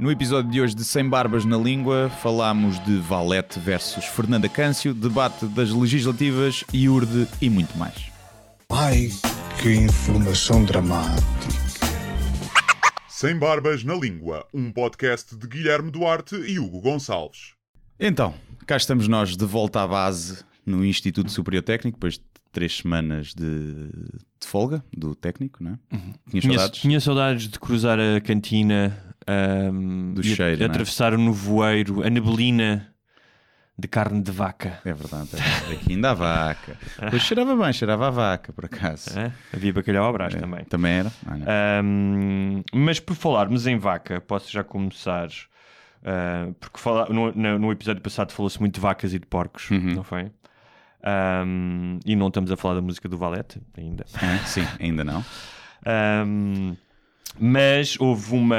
No episódio de hoje de Sem Barbas na Língua, falámos de Valete versus Fernanda Câncio, debate das legislativas, IURDE e muito mais. Ai, que informação dramática. Sem Barbas na Língua, um podcast de Guilherme Duarte e Hugo Gonçalves. Então, cá estamos nós de volta à base no Instituto Superior Técnico, depois de três semanas de, de folga do técnico, não é? Uhum. Tinha Tinha, saudades? tinha saudades de cruzar a cantina ahm, Do a- cheiro, não é? atravessar o nevoeiro, a neblina de carne de vaca. É verdade, é verdade. Aqui ainda há vaca. Cheirava bem, cheirava a vaca, por acaso. É? Havia bacalhau É. brás também. Também era? Ah. Ahm, mas por falarmos em vaca, posso já começar. ah, porque fala- no, no- episódio passado falou-se muito de vacas e de porcos, Uhum. não foi? Ahm, e não estamos a falar da música do Valete ainda. Ah, sim, ainda não. Ahm, mas houve uma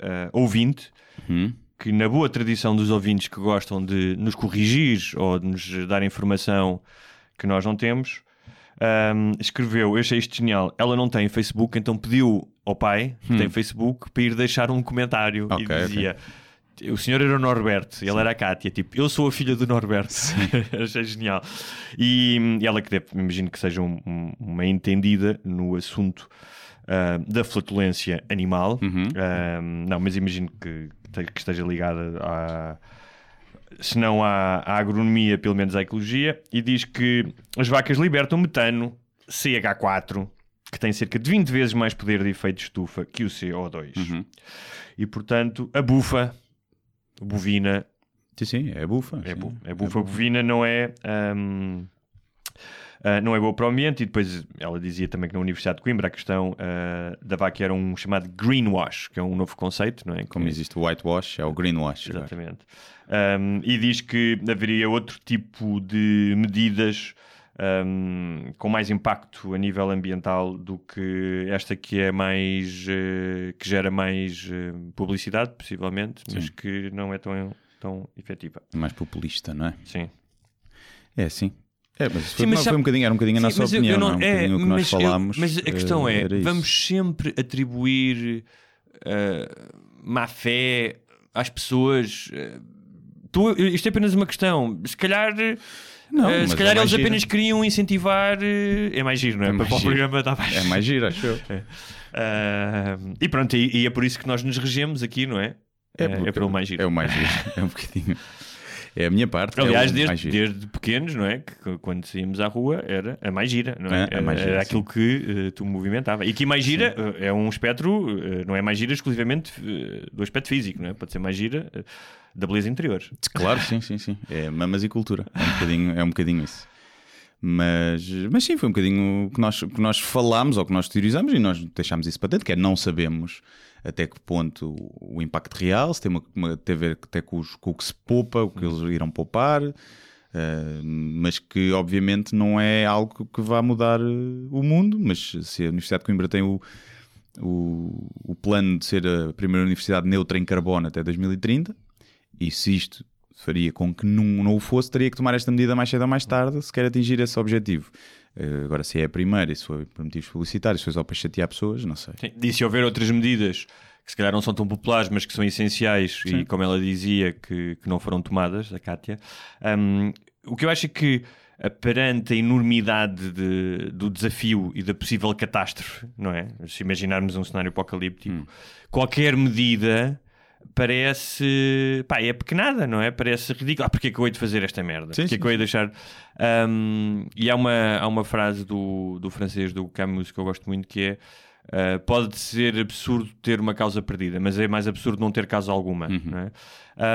ah, ouvinte Hum? que, na boa tradição dos ouvintes que gostam de nos corrigir ou de nos dar informação que nós não temos, ahm, escreveu: Eu achei isto genial. Ela não tem Facebook, então pediu ao pai, que tem Facebook, para ir deixar um comentário Hum. Ok, e dizia. O senhor era o Norberto e ela era a Cátia. Tipo, eu sou a filha do Norberto. Achei genial. E, e ela que deve, imagino que seja um- um- uma entendida no assunto ah, da flatulência animal. Uhum. Ah, não, mas imagino que, que esteja ligada à. Se não à, à agronomia, pelo menos à ecologia, e diz que as vacas libertam metano, CH4, que tem cerca de 20 vezes mais poder de efeito de estufa que o CO2. Uhum. E portanto, a bufa bovina Sim, sim, é bufa. é, sim. bu é bufa bovina, não é. hum, ah, não é boa para o ambiente, e depois ela dizia também que na Universidade de Coimbra a questão ah, da vaca era um chamado greenwash, que é um novo conceito, não é? Como Que- existe o whitewash, é o greenwash. Exatamente. Um, e diz que haveria outro tipo de medidas um, com mais impacto a nível ambiental do que esta que é mais eh, que gera mais eh, publicidade, possivelmente, mas Sim. que não é tão, tão efetiva. É mais populista, não é? Sim. É, sim. É, mas, foi, Sim, mas não, sabe- foi um bocadinho, era um bocadinho a nossa opinião, eu não, é? Um bocadinho o que nós mas eu- falámos. mas a questão eh, é: isso. vamos sempre atribuir eh, má fé às pessoas. eh, tu- isto é apenas uma questão. Se calhar. Não, eh, mas se é calhar mais eles giro. apenas queriam incentivar. eh, é mais giro, não é? É para para o programa está mais É mais giro, acho eu. Ah, e pronto, e, e é por isso que nós nos regemos aqui, não é? É, é pelo mais giro. É o mais giro. É um bocadinho. É a minha parte. Aliás, é o mais desde, desde pequenos, não é? Que que quando saímos à rua era a mais gira, não é? É, a mais era gira, aquilo que eh, tu movimentava. E aqui mais gira eh, é um espectro, eh, não é mais gira exclusivamente eh, do aspecto físico, não é? Pode ser mais gira da beleza interior. Claro, sim, sim, sim. É mamas e cultura. É um bocadinho, é um bocadinho isso. Mas, mas sim, foi um bocadinho o que nós, que nós falámos ou que nós teorizamos e nós deixámos isso para dentro, que é não sabemos até que ponto o impacto real, se tem, uma, uma, tem a ver até com, os- com o que se poupa, o que eles irão poupar, eh, mas que obviamente não é algo que vá mudar eh, o mundo, mas se a Universidade de Coimbra tem o, o, o plano de ser a primeira universidade neutra em carbono até 2030, e se isto faria com que não, não o fosse, teria que tomar esta medida mais cedo ou mais tarde se quer atingir esse objetivo. Eh, Agora, se é a primeira, e se foi por motivos publicitários, se foi só para chatear pessoas, não sei. Sim. E se houver outras medidas que se calhar não são tão populares, mas que são essenciais e, como ela dizia, que, que não foram tomadas, a Kátia, hum, o que eu acho é que eh, perante a enormidade de- do desafio e da possível catástrofe, não é? Se imaginarmos um cenário apocalíptico, qualquer medida parece pá, é pequenada, não é? Parece ridículo. Ah, porque é que eu hei de fazer esta merda? Sim, porque é que eu hei de deixar. Hum, e há uma, há uma frase do, do francês do Camus que eu gosto muito que é. Uh, pode ser absurdo ter uma causa perdida, mas é mais absurdo não ter causa alguma. Não é?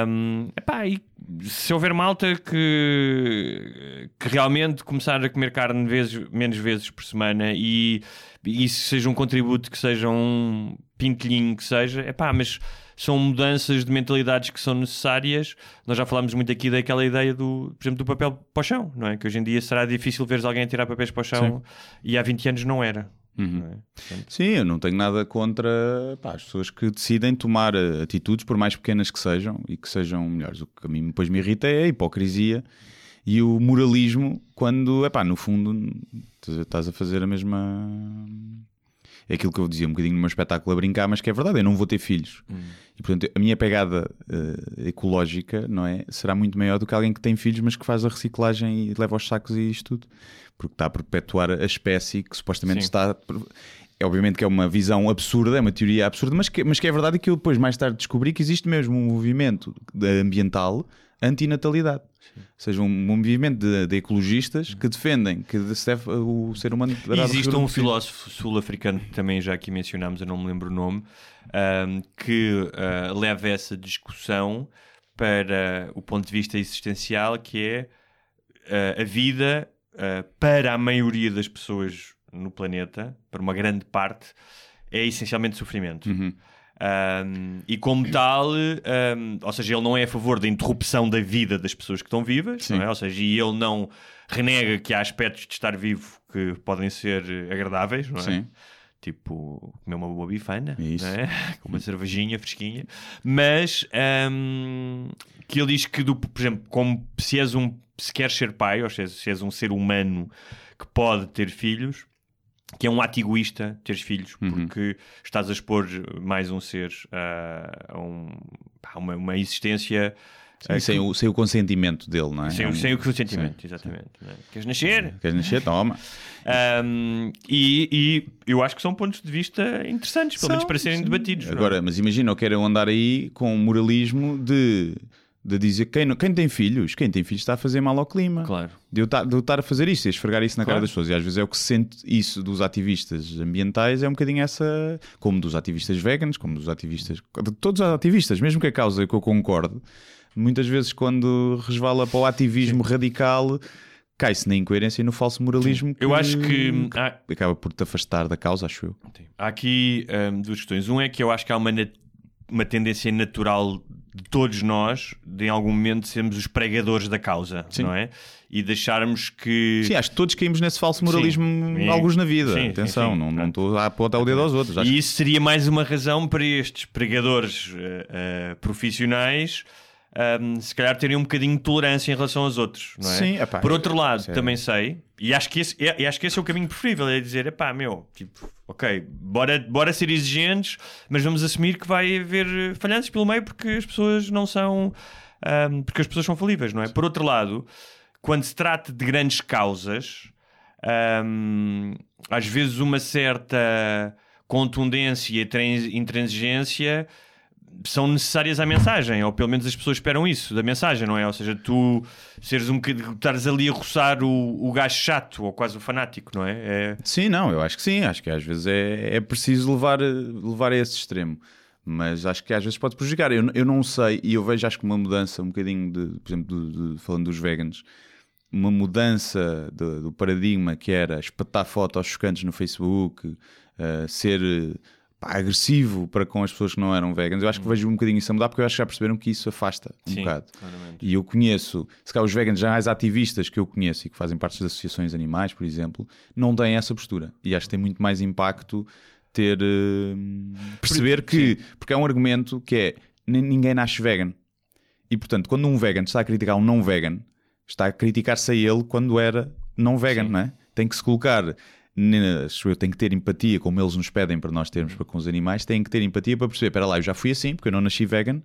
Um, epá, e se houver malta que, que realmente começar a comer carne vezes, menos vezes por semana e, e isso seja um contributo que seja um pintelhinho que seja, epá, mas são mudanças de mentalidades que são necessárias. Nós já falámos muito aqui daquela ideia do, por exemplo, do papel para o chão, não é? Que hoje em dia será difícil veres alguém a tirar papéis para o chão e há 20 anos não era. não é? Portanto, Sim, eu não tenho nada contra pá, as pessoas que decidem tomar eh, atitudes, por mais pequenas que sejam, e que sejam melhores. O que a mim depois me irrita é a hipocrisia e o moralismo, quando, epá, no fundo, estás a fazer a mesma. É aquilo que eu dizia um bocadinho no meu espetáculo a brincar, mas que é verdade, eu não vou ter filhos. E portanto, a minha pegada eh, ecológica não é, será muito maior do que alguém que tem filhos, mas que faz a reciclagem e leva aos sacos e isto tudo. Porque está a perpetuar a espécie que supostamente Sim. está. É obviamente que é uma visão absurda, é uma teoria absurda, mas que, mas que é verdade e que eu depois mais tarde descobri que existe mesmo um movimento ambiental antinatalidade. Ou seja, um movimento de, de ecologistas que defendem que se deve, o ser humano Existe um filósofo sul-africano que também já aqui mencionámos, eu não me lembro o nome, ahm, que ah, leva essa discussão para o ponto de vista existencial, que é ah, a vida ah, para a maioria das pessoas no planeta, para uma grande parte, é essencialmente sofrimento. Uhum. Um, e como tal, um, ou seja, ele não é a favor da interrupção da vida das pessoas que estão vivas, é? ou seja, e ele não renega que há aspectos de estar vivo que podem ser agradáveis, não é? Sim. Tipo, comer uma boa bifana, Isso. é? com uma cervejinha fresquinha, mas um, que ele diz que, do, por exemplo, como se és um se queres ser pai, ou se és, se és um ser humano que pode ter filhos, que é um ato egoísta teres filhos, Uhum. porque estás a expor mais um ser ah, a um- pá, uma, uma existência Sim, sem, o, sem o consentimento dele, não é? sem, É o- um- sem o consentimento, exatamente. não é? Queres nascer? Queres nascer? Toma. Ahm, e, e eu acho que são pontos de vista interessantes, pelo menos São, para serem sim. debatidos. é? Agora, mas imagina, eu quero andar aí com um moralismo de, de dizer quem, não- quem tem filhos, quem tem filhos está a fazer mal ao clima. Claro. De eu, eu estar a fazer isso e a esfregar isso na cara Claro. das pessoas. E às vezes é o que se sente isso dos ativistas ambientais, é um bocadinho essa. Como dos ativistas veganos, como dos ativistas. De todos os ativistas, mesmo que a causa que eu concordo, muitas vezes quando resvala para o ativismo radical, cai-se na incoerência e no falso moralismo. Eu acho que há, Acaba por te afastar da causa, acho eu. há aqui ahm, duas questões. Um é que eu acho que há uma, uma tendência natural de todos nós, de em algum momento sermos os pregadores da causa, Sim. não é? E deixarmos que. Sim, acho que todos caímos nesse falso moralismo Sim. alguns na vida. Sim, Atenção, não não estou a apontar o dedo aos outros. Acho E isso seria mais uma razão para estes pregadores eh, eh, profissionais ahm, se calhar terem um bocadinho de tolerância em relação aos outros, não é? Sim, epá, Por outro lado, também sei, e acho, que esse, é, e acho que esse é o caminho preferível, é dizer, epá, meu, tipo, ok, bora, bora ser exigentes, mas vamos assumir que vai haver falhanças pelo meio porque as pessoas não são... ahm, porque as pessoas são falíveis, não é? Por outro lado, quando se trata de grandes causas, hum, às vezes uma certa contundência e trans- intransigência são necessárias à mensagem, ou pelo menos as pessoas esperam isso da mensagem, não é? Ou seja, tu seres um bocadinho, estares ali a roçar o, o gajo chato ou quase o fanático, não é? é... Sim, não, eu acho que sim. Acho que às vezes é, é preciso levar, levar a esse extremo. Mas acho que às vezes pode prejudicar. Eu, eu não sei, e eu vejo acho que uma mudança um bocadinho, de, por exemplo, do- de- falando dos veganos, uma mudança do, do paradigma que era espetar fotos chocantes no Facebook, eh, ser pá, agressivo para com as pessoas que não eram veganas. Eu acho que vejo um bocadinho isso a mudar porque eu acho que já perceberam que isso afasta um Sim, bocado. claramente. E eu conheço, se calhar os veganos já mais ativistas que eu conheço e que fazem parte das associações animais, por exemplo, não têm essa postura. E acho que tem muito mais impacto ter. eh, perceber que. Porque é um argumento que é: "N- ninguém nasce vegan. E portanto, quando um vegan está a criticar um não vegan, está a criticar-se a ele quando era não vegan, Sim. não é? Tem que se colocar. Eu tenho que ter empatia, como eles nos pedem para nós termos para com os animais, têm que ter empatia para perceber: espera lá, eu já fui assim, porque eu não nasci vegan,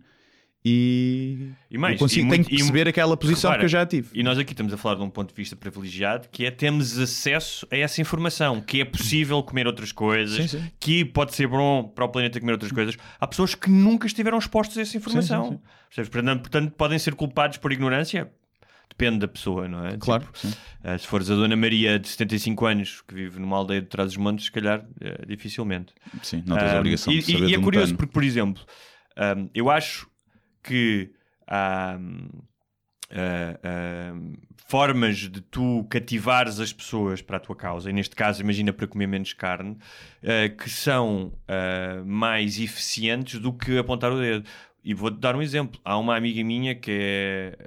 e, E mais, eu consigo, e tenho muito- que e perceber mu- aquela posição Repara, que eu já tive. E nós aqui estamos a falar de um ponto de vista privilegiado, que é temos acesso a essa informação, que é possível comer outras coisas, Sim, sim. que pode ser bom para o planeta comer outras coisas. Há pessoas que nunca estiveram expostas a essa informação. sim, portanto, podem ser culpados por ignorância. Depende da pessoa, não é? Claro, Tipo, eh, se fores a Dona Maria de 75 anos que vive numa aldeia de trás dos montes, se calhar eh, dificilmente. Sim, não tens a Um, obrigação e, de saber e- e é do curioso metano. porque, por exemplo, um, eu acho que há um, uh, um, formas de tu cativares as pessoas para a tua causa, e neste caso, imagina para comer menos carne, uh, que são uh, mais eficientes do que apontar o dedo. E vou-te dar um exemplo. Há uma amiga minha que é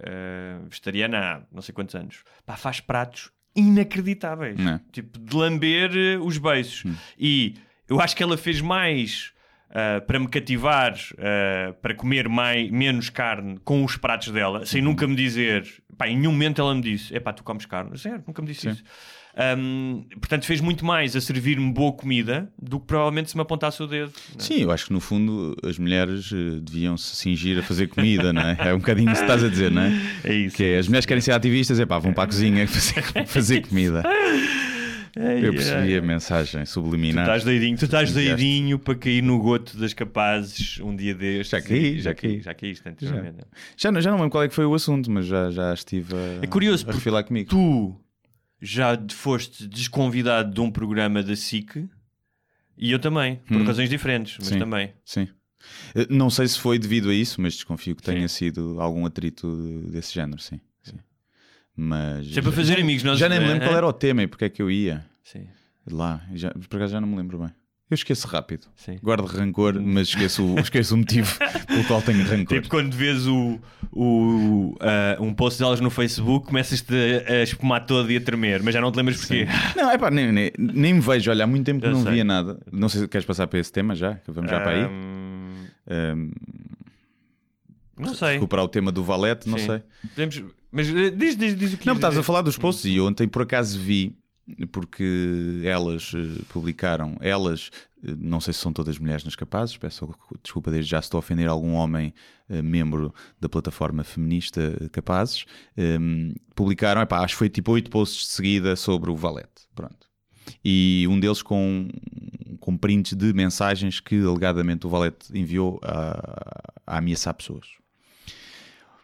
uh, vegetariana há não sei quantos anos. Pá, faz pratos inacreditáveis. Não é? Tipo, de lamber uh, os beiços. E eu acho que ela fez mais uh, para me cativar, uh, para comer mais, menos carne com os pratos dela, sem nunca me dizer. Pá, em nenhum momento ela me disse: é pá, tu comes carne. Zero, nunca me disse isso. Hum, portanto, fez muito mais a servir-me boa comida do que provavelmente se me apontasse o dedo. é? Sim, eu acho que no fundo as mulheres eh, deviam se cingir a fazer comida, não é? É um bocadinho isso que estás a dizer, não é? É isso. Que é, as mulheres querem ser ativistas, é pá, vão para a cozinha fazer, fazer comida. Eu percebi a mensagem Tu subliminar. estás doidinho, tu estás doidinho para cair no goto das capazes um dia destes. Já caí, já caí. caí. Já anteriormente. Já, não- já não lembro qual é que foi o assunto, mas já, já estive a, É curioso, a refilar comigo. Tu já foste desconvidado de um programa da SIC e eu também, por Hum. razões diferentes, mas Sim. também. Sim. Eh, Não sei se foi devido a isso, mas desconfio que tenha Sim. sido algum atrito desse género, sim. sim. Mas. É para fazer amigos, nós Já nem me lembro eh, qual era o tema e porque é que eu ia Sim, lá. Já, por acaso já não me lembro bem. Eu esqueço rápido. sim. Guardo rancor, mas esqueço, o- esqueço o motivo pelo qual tenho rancor. Tipo quando vês o, o, ah, um post delas no Facebook, começas-te a, a espumar todo e a tremer, mas já não te lembras porquê. Não, é pá, nem, nem, nem me vejo. Olha, há muito tempo que Eu não sei. via nada. Não sei se queres passar para esse tema já. que Vamos já para aí. Ahm, não sei. recuperar o tema do Valete, não Sim. sei. Podemos- mas eh, diz, diz, diz o que Não, estás a falar dos posts e ontem por acaso vi, porque elas eh, publicaram, elas, eh, não sei se são todas mulheres nas capazes, peço desculpa desde já se estou a ofender algum homem eh, membro da plataforma feminista Capazes, ehm, publicaram, epá, acho que foi tipo oito posts de seguida sobre o Valete, pronto. E um deles com, com prints de mensagens que alegadamente o Valete enviou a, a ameaçar pessoas.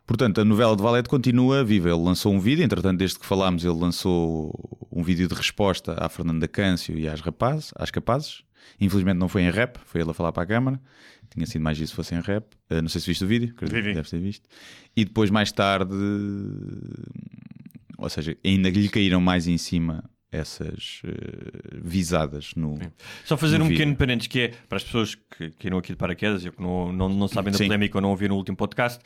Portanto, a novela de Valete continua viva. Ele lançou um vídeo, entretanto, desde que falámos, ele lançou um vídeo de resposta à Fernanda Câncio e às, rapazes, às capazes. Infelizmente não foi em rap, foi ele a falar para a câmara. Tinha sido mais isso se fosse em rap. Uh, não sei se viste o vídeo, acredito que deves ter visto. E depois, mais tarde, ou seja, ainda lhe caíram mais em cima essas uh, visadas no. Só fazer no um vídeo. pequeno parênteses que é para as pessoas que caíram aqui de paraquedas e que não, não, não sabem da Sim. polémica ou não ouviram o último podcast.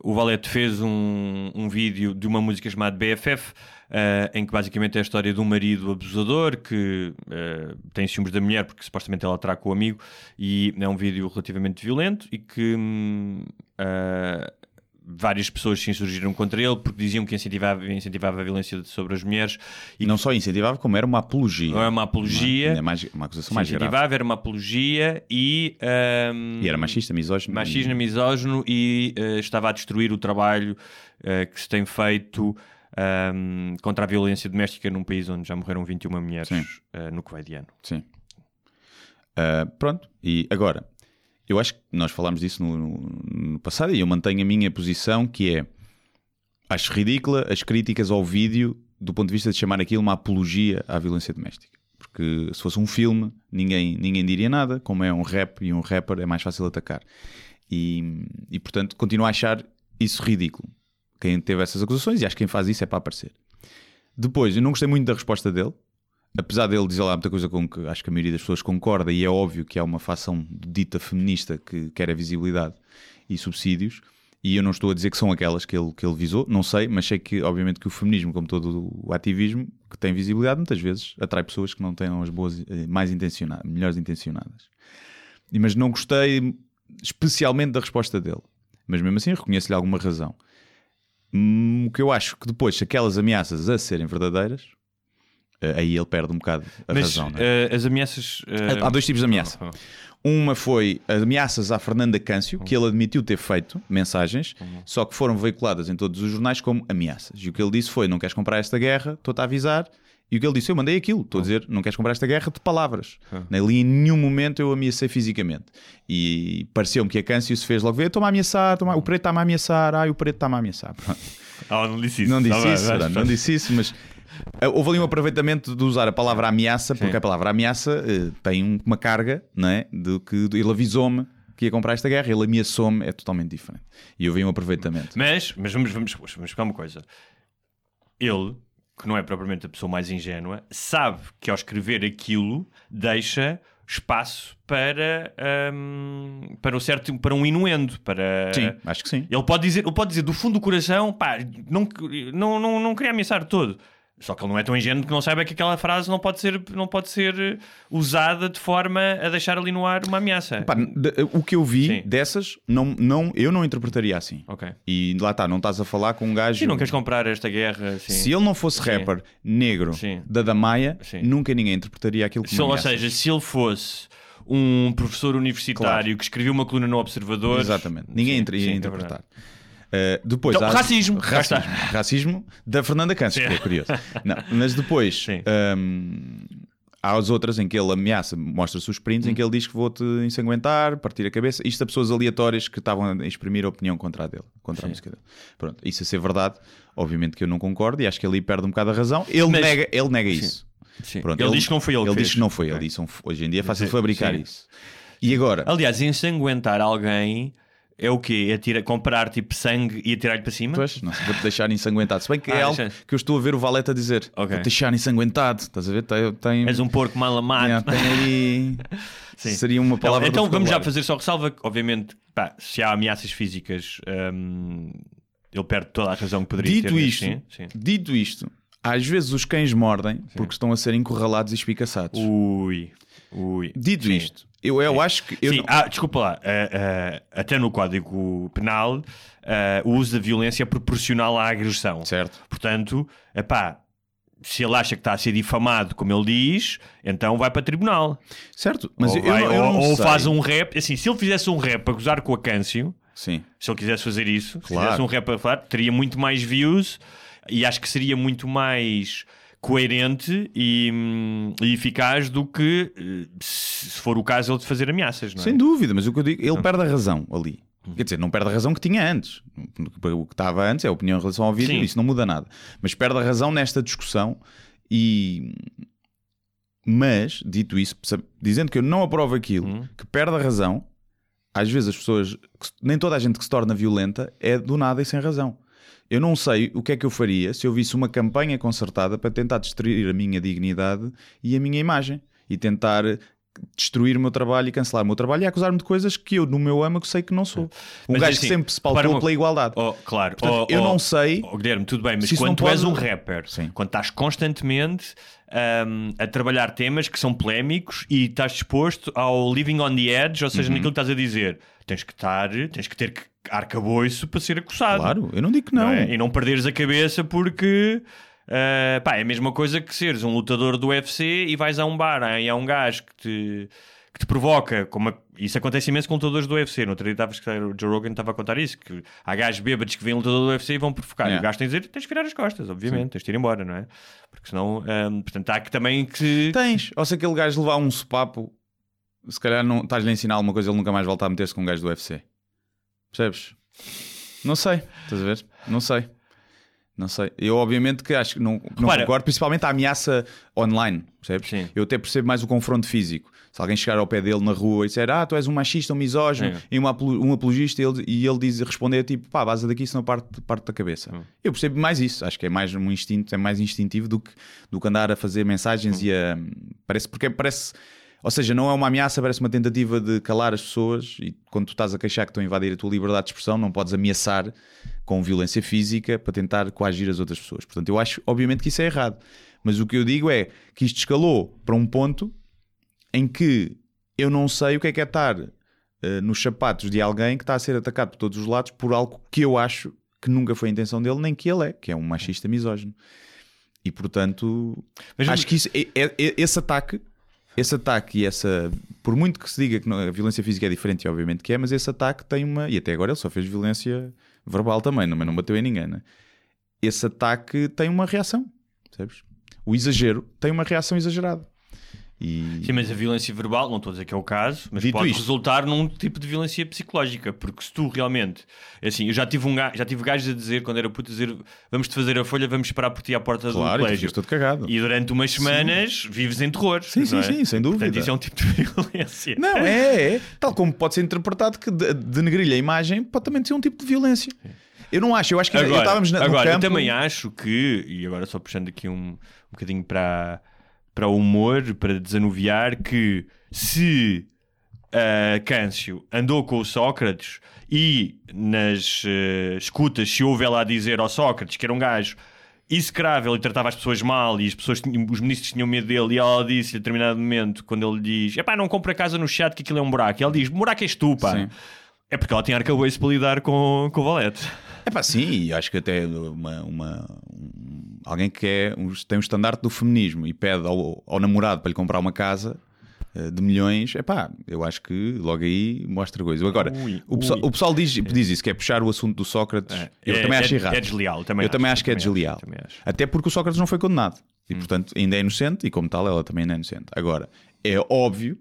O Valete fez um, um vídeo de uma música chamada BFF, eh, em que basicamente é a história de um marido abusador que eh, tem ciúmes da mulher porque supostamente ela com o amigo e é um vídeo relativamente violento e que hum, várias pessoas se insurgiram contra ele porque diziam que incentivava, incentivava a violência sobre as mulheres E não só incentivava, como era uma apologia. É uma apologia. Ainda mais, uma acusação mais grave. incentivava, era uma apologia e, hum, E era machista, misógino. machismo, misógino e eh, estava a destruir o trabalho eh, que se tem feito hum, contra a violência doméstica num país onde já morreram 21 mulheres eh, no que vai de ano. Sim. Pronto, e agora, eu acho que nós falámos disso no, no- passado e eu mantenho a minha posição que é acho ridícula as críticas ao vídeo do ponto de vista de chamar aquilo uma apologia à violência doméstica. Porque se fosse um filme, ninguém, ninguém diria nada, como é um rap e um rapper é mais fácil atacar. E, e portanto, continuo a achar isso ridículo. Quem teve essas acusações, e acho que quem faz isso é para aparecer. Depois, eu não gostei muito da resposta dele, apesar dele dizer lá muita coisa com que acho que a maioria das pessoas concorda, e é óbvio que há uma facção dita feminista que quer a visibilidade e subsídios, e eu não estou a dizer que são aquelas que ele, que ele visou, não sei, mas sei que, obviamente, que o feminismo, como todo o ativismo, que tem visibilidade, muitas vezes atrai pessoas que não tenham as boas, eh, mais intencionadas, melhores intencionadas. Mas não gostei especialmente da resposta dele. Mas mesmo assim reconheço-lhe alguma razão. Hum, O que eu acho que depois, se aquelas ameaças a serem verdadeiras, aí ele perde um bocado a Mas razão. é? eh, as ameaças. eh, Há dois tipos de ameaça. ah, Uma foi ameaças à Fernanda Câncio, que ele admitiu ter feito mensagens, só que foram veiculadas em todos os jornais como ameaças. E o que ele disse foi: Não queres comprar esta guerra, estou-te a avisar. E o que ele disse, eu mandei aquilo, estou a dizer, não queres comprar esta guerra de palavras. Ali em nenhum momento eu ameacei fisicamente. E pareceu-me que a Câncio se fez logo ver, estou-me a ameaçar, o preto está-me a ameaçar, ai, o preto está-me a ameaçar. Pronto. Ah, não disse isso. Não disse isso, vai, vai. não disse isso, mas eh, houve ali um aproveitamento de usar a palavra ameaça, porque Sim. a palavra ameaça eh, tem um- uma carga, não é? De que ele avisou-me que ia comprar esta guerra, ele ameaçou-me, é totalmente diferente. E eu vi um aproveitamento. Mas, mas vamos, vamos, vamos explicar uma coisa. Ele, que não é propriamente a pessoa mais ingênua, sabe que ao escrever aquilo deixa espaço para, hum, para, o certo, para um inuendo. Para... Sim, acho que sim. Ele pode, dizer, ele pode dizer do fundo do coração, pá, não, não, não, não queria ameaçar todo. Só que ele não é tão ingênuo que não saiba que aquela frase não pode ser, não pode ser eh, usada de forma a deixar ali no ar uma ameaça. Pá, de- o que eu vi Sim. dessas, não, não, eu não interpretaria assim. Ok. E lá está, não estás a falar com um gajo. Sim, não queres comprar esta guerra assim. Se ele não fosse rapper negro Sim. da Damaia, Sim. nunca ninguém interpretaria aquilo Se como ele- ou seja, se ele fosse um professor universitário que escreveu uma coluna no Observador. Exatamente. Ninguém Sim, ia sim, é interpretar. Uh, depois Então, há- racismo. Racismo, racismo da Fernanda Câncer, que é curioso. Não, mas depois Sim. um, há as outras em que ele ameaça, mostra-se os prints Hum. em que ele diz que vou-te ensanguentar, partir a cabeça. Isto a pessoas aleatórias que estavam a exprimir a opinião contra a dele, contra a música dele. Pronto, isso a ser verdade, obviamente que eu não concordo e acho que ele perde um bocado a razão. Ele Mas- nega, ele nega isso. Sim. Pronto, ele, diz que não foi ele, Ele que diz que não foi ele. Ok. Disse, "Um- hoje em dia é fácil Sim. fabricar Sim. isso. E agora? Aliás, ensanguentar alguém é o quê? É tira, comprar tipo sangue e atirar-lhe para cima? Pois, não vou-te deixar ensanguentado. Se bem que Ah, é algo deixa- que eu estou a ver o Valete a dizer. Ok. Vou-te deixar ensanguentado. Estás a ver? Tem, tem, És um porco mal amado. Tem ali. Sim. Seria uma palavra. então do vamos já fazer só ressalva que, obviamente, pá, se há ameaças físicas, hum, ele perde toda a razão que poderia Dito ter. isto, Sim, sim. dito isto, às vezes os cães mordem porque estão a ser encurralados e espicaçados. Ui, ui. Dito Sim. isto, eu, eu acho que. Eu Sim, não- ah, desculpa lá, ah, ah, até no Código Penal, ah, o uso da violência é proporcional à agressão. Certo. Portanto, epá, se ele acha que está a ser difamado, como ele diz, então vai para tribunal. Certo, mas ou eu, vai- eu eu ou- ou faz um rap. Assim, se ele fizesse um rap a gozar com a Câncio, Sim. se ele quisesse fazer isso, se Claro. fizesse um rap a falar, teria muito mais views e acho que seria muito mais coerente e, e eficaz do que eh, se for o caso ele de fazer ameaças, não é? Sem dúvida, mas o que eu digo, ele perde a razão ali. Quer dizer, não perde a razão que tinha antes. O que estava antes é a opinião em relação ao vídeo, Sim. isso não muda nada. Mas perde a razão nesta discussão e. Mas, dito isso, dizendo que eu não aprovo aquilo, Hum. que perde a razão, às vezes as pessoas, nem toda a gente que se torna violenta é do nada e sem razão. Eu não sei o que é que eu faria se eu visse uma campanha concertada para tentar destruir a minha dignidade e a minha imagem e tentar destruir o meu trabalho e cancelar o meu trabalho e acusar-me de coisas que eu, no meu âmago, sei que não sou. Um Mas, gajo assim, que sempre se pautou uma- pela igualdade. Oh, claro. Portanto, Oh, eu oh, não sei. oh, Guilherme, tudo bem, mas quando tu és pode- um rapper, Sim. quando estás constantemente hum, a trabalhar temas que são polémicos e estás disposto ao living on the edge, ou seja, Uhum. naquilo que estás a dizer, tens que estar, tens que ter que arcabouço para ser acusado. Claro, eu não digo que não. não é? E não perderes a cabeça porque ah, pá, é a mesma coisa que seres um lutador do UFC e vais a um bar ah, e há um gajo que te, que te provoca. Como a- isso acontece imenso com lutadores do UFC. No outro dia estavas- o Joe Rogan estava a contar isso: que há gajos bêbados que vêm um lutador do UFC e vão provocar. E Yeah. o gajo tem de dizer: tens de virar as costas, obviamente, tens de ir embora, não é? Porque senão, ah, portanto, há que também que. Tens. Ou se aquele gajo levar um sopapo, se calhar não estás-lhe a ensinar alguma coisa, ele nunca mais volta a meter-se com um gajo do UFC. Percebes? Não sei. Estás a ver? Não sei. Não sei. Eu, obviamente, que acho que não, não Repara- concordo, principalmente a ameaça online. Percebes? Sim. Eu até percebo mais o confronto físico. Se alguém chegar ao pé dele na rua e disser, ah, tu és um machista, um misógino, Sim. e um, um apologista, e ele, e ele diz, responder tipo, pá, vaza daqui, senão parte, parte da cabeça. Hum. Eu percebo mais isso. Acho que é mais um instinto, é mais instintivo do que, do que andar a fazer mensagens Hum. e a. Parece, porque parece. Ou seja, não é uma ameaça, parece uma tentativa de calar as pessoas e quando tu estás a queixar que estão a invadir a tua liberdade de expressão, não podes ameaçar com violência física para tentar coagir as outras pessoas. Portanto, eu acho, obviamente, que isso é errado. Mas o que eu digo é que isto escalou para um ponto em que eu não sei o que é que é estar eh, nos sapatos de alguém que está a ser atacado por todos os lados por algo que eu acho que nunca foi a intenção dele, nem que ele é, que é um machista misógino. E portanto, Mas acho que isso, é- é- é- esse ataque, esse ataque e essa, por muito que se diga que não- a violência física é diferente, obviamente que é, mas esse ataque tem uma, e até agora ele só fez violência verbal também, mas não bateu em ninguém, né? Esse ataque tem uma reação, percebes? O exagero tem uma reação exagerada. E Sim, mas a violência verbal, não estou a dizer que é o caso, mas Dito pode isto. resultar num tipo de violência psicológica, porque se tu realmente, é assim, eu já tive um gajo, já tive gajos a dizer quando era puto a dizer vamos-te fazer a folha, vamos esperar por ti à porta do claro, tu colégio. todo cagado. E durante umas semanas vives em terror. Sim, sim, é? sim, sem dúvida. Portanto, isso é um tipo de violência. Não, é, é. Tal como pode ser interpretado que de- denegrir-lhe a imagem pode também ser um tipo de violência. Eu não acho, eu acho que eu Agora, estávamos na, agora eu campo... também acho que, e agora só puxando aqui um, um bocadinho para, para o humor, para desanuviar, que se a Câncio andou com o Sócrates e nas eh, escutas se houve ela a dizer ao Sócrates que era um gajo execrável e tratava as pessoas mal e as pessoas tinham- os ministros tinham medo dele e ela disse a determinado momento quando ele diz epá, não compra casa no chat que aquilo é um buraco. E ele diz, buraco és tu, pá Sim. é porque ela tinha arcabouço para lidar com, com o valete. É pá, sim, e acho que até uma, uma- um- alguém que é, tem um estandarte do feminismo e pede ao, ao namorado para lhe comprar uma casa eh, de milhões, é pá, eu acho que logo aí mostra coisa. Agora, Ui, o, pessoal, o pessoal diz, diz isso, que é puxar o assunto do Sócrates. eu É- também acho é- errado. é desleal, também eu acho, também acho que é acho, desleal. acho. Hum. Até porque o Sócrates não foi condenado e, portanto, ainda é inocente e, como tal, ela também ainda é inocente. Agora, é óbvio,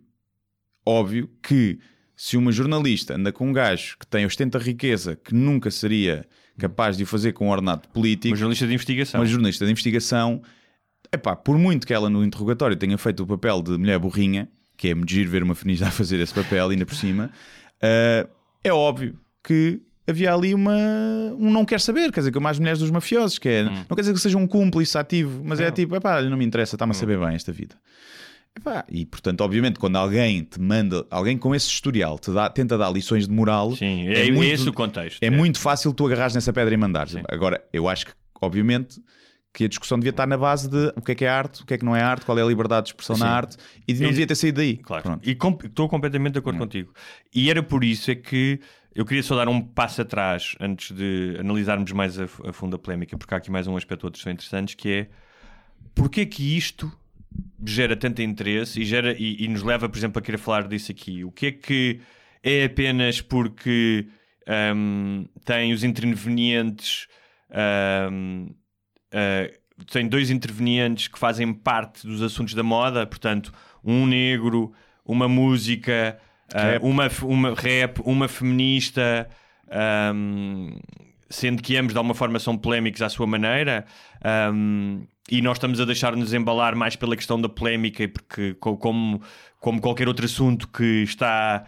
óbvio que se uma jornalista anda com um gajo que tem ostenta riqueza que nunca seria capaz de o fazer com um ordenado político, uma jornalista de investigação. uma jornalista de investigação, epá, por muito que ela no interrogatório tenha feito o papel de mulher burrinha, que é giro ver uma feminista a fazer esse papel ainda por cima, ah, é óbvio que havia ali uma um não quer saber, quer dizer, como as mulheres dos mafiosos, que é, não quer dizer que seja um cúmplice ativo, mas é tipo, epá, não me interessa, está-me a saber bem esta vida. E portanto, obviamente, quando alguém te manda, alguém com esse historial te dá, tenta dar lições de moral, sim, é, é muito- esse o contexto é muito fácil tu agarrares nessa pedra e mandares. Sim. Agora, eu acho que, obviamente, que a discussão devia estar na base de o que é que é arte, o que é que não é arte, qual é a liberdade de expressão Sim. na arte, e não devia ter saído daí. Claro, Pronto. e com- estou completamente de acordo contigo. E era por isso é que eu queria só dar um passo atrás antes de analisarmos mais a, a fundo a polémica, porque há aqui mais um aspecto outro que são interessantes, que é porque é que isto gera tanto interesse e, gera, e, e nos leva, por exemplo, a querer falar disso aqui? O que é que é apenas porque hum, tem os intervenientes hum, Uh, tem dois intervenientes que fazem parte dos assuntos da moda, portanto, um negro, uma música, uh, uma, uma rap, uma feminista, um, sendo que ambos de alguma forma são polémicos à sua maneira. Um, e nós estamos a deixar-nos embalar mais pela questão da polémica, porque co- como, como qualquer outro assunto que está,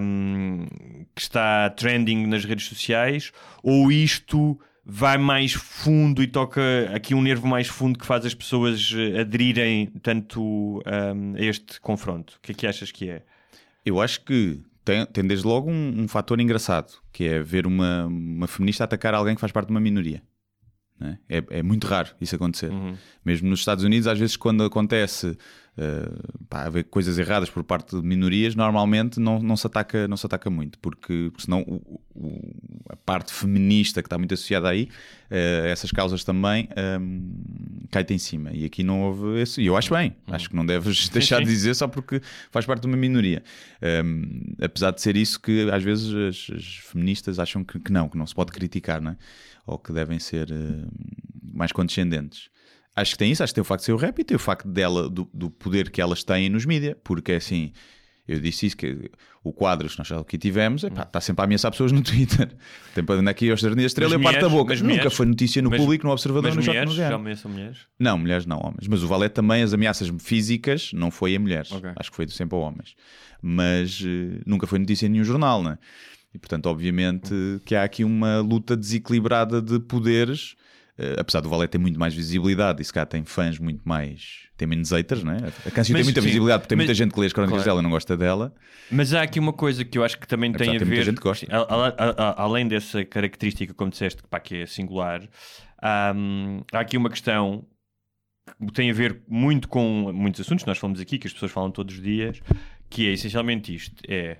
um, que está trending nas redes sociais, ou isto vai mais fundo e toca aqui um nervo mais fundo que faz as pessoas eh, aderirem tanto um, a este confronto. O que é que achas que é? Eu acho que tem, tem desde logo um, um fator engraçado, que é ver uma, uma feminista atacar alguém que faz parte de uma minoria. Né? É, é muito raro isso acontecer. Uhum. Mesmo nos Estados Unidos, às vezes, quando acontece uh, pá, haver coisas erradas por parte de minorias, normalmente não, não, se, ataca, não se ataca muito, porque, porque senão o- o- a parte feminista que está muito associada aí, uh, essas causas também, um, cai-te em cima. E aqui não houve esse. E eu acho bem, acho que não deves deixar sim. de dizer só porque faz parte de uma minoria. Um, apesar de ser isso que às vezes as, as feministas acham que, que não, que não se pode criticar, não é? ou que devem ser uh, mais condescendentes. Acho que tem isso, acho que tem o facto de ser o rap e tem o facto dela, do, do poder que elas têm nos mídias, porque é assim, eu disse isso, que o quadros que nós já aqui tivemos, epá, está sempre a ameaçar pessoas no Twitter. Tem para andar aqui aos Jardim da Estrela e parte da boca. mas Nunca mulheres- foi notícia no mas- público, no Observador, no J mulheres, no Zero. já ameaçam mulheres? Não, mulheres não, homens. Mas o Valete também, as ameaças físicas, não foi a mulheres. Ok. Acho que foi sempre a homens. Mas eh, nunca foi notícia em nenhum jornal, né? E portanto, obviamente, que há aqui uma luta desequilibrada de poderes. Eh, apesar do Valete ter muito mais visibilidade e se cá tem fãs muito mais. tem menos haters, né? A canção tem muita sim, visibilidade porque tem mas- muita gente que lê as crónicas Claro. dela e não gosta dela. Mas há aqui uma coisa que eu acho que também Apesar tem a ter muita ver. gente que gosta. a- a- a- além dessa característica, como disseste, pá, que é singular, hum, há aqui uma questão que tem a ver muito com muitos assuntos que nós falamos aqui, que as pessoas falam todos os dias, que é essencialmente isto: é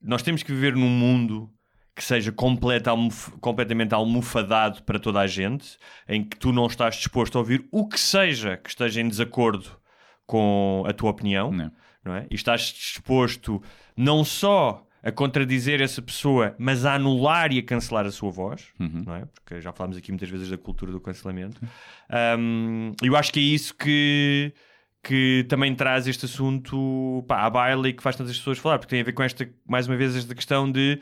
nós temos que viver num mundo que seja completa, almof- completamente almofadado para toda a gente, em que tu não estás disposto a ouvir o que seja que esteja em desacordo com a tua opinião Não. não é? E estás disposto não só a contradizer essa pessoa, mas a anular e a cancelar a sua voz, não é? Porque já falámos aqui muitas vezes da cultura do cancelamento. Um, eu acho que é isso que, que também traz este assunto pá, à baila e que faz tantas pessoas falar, porque tem a ver com esta, mais uma vez, esta questão de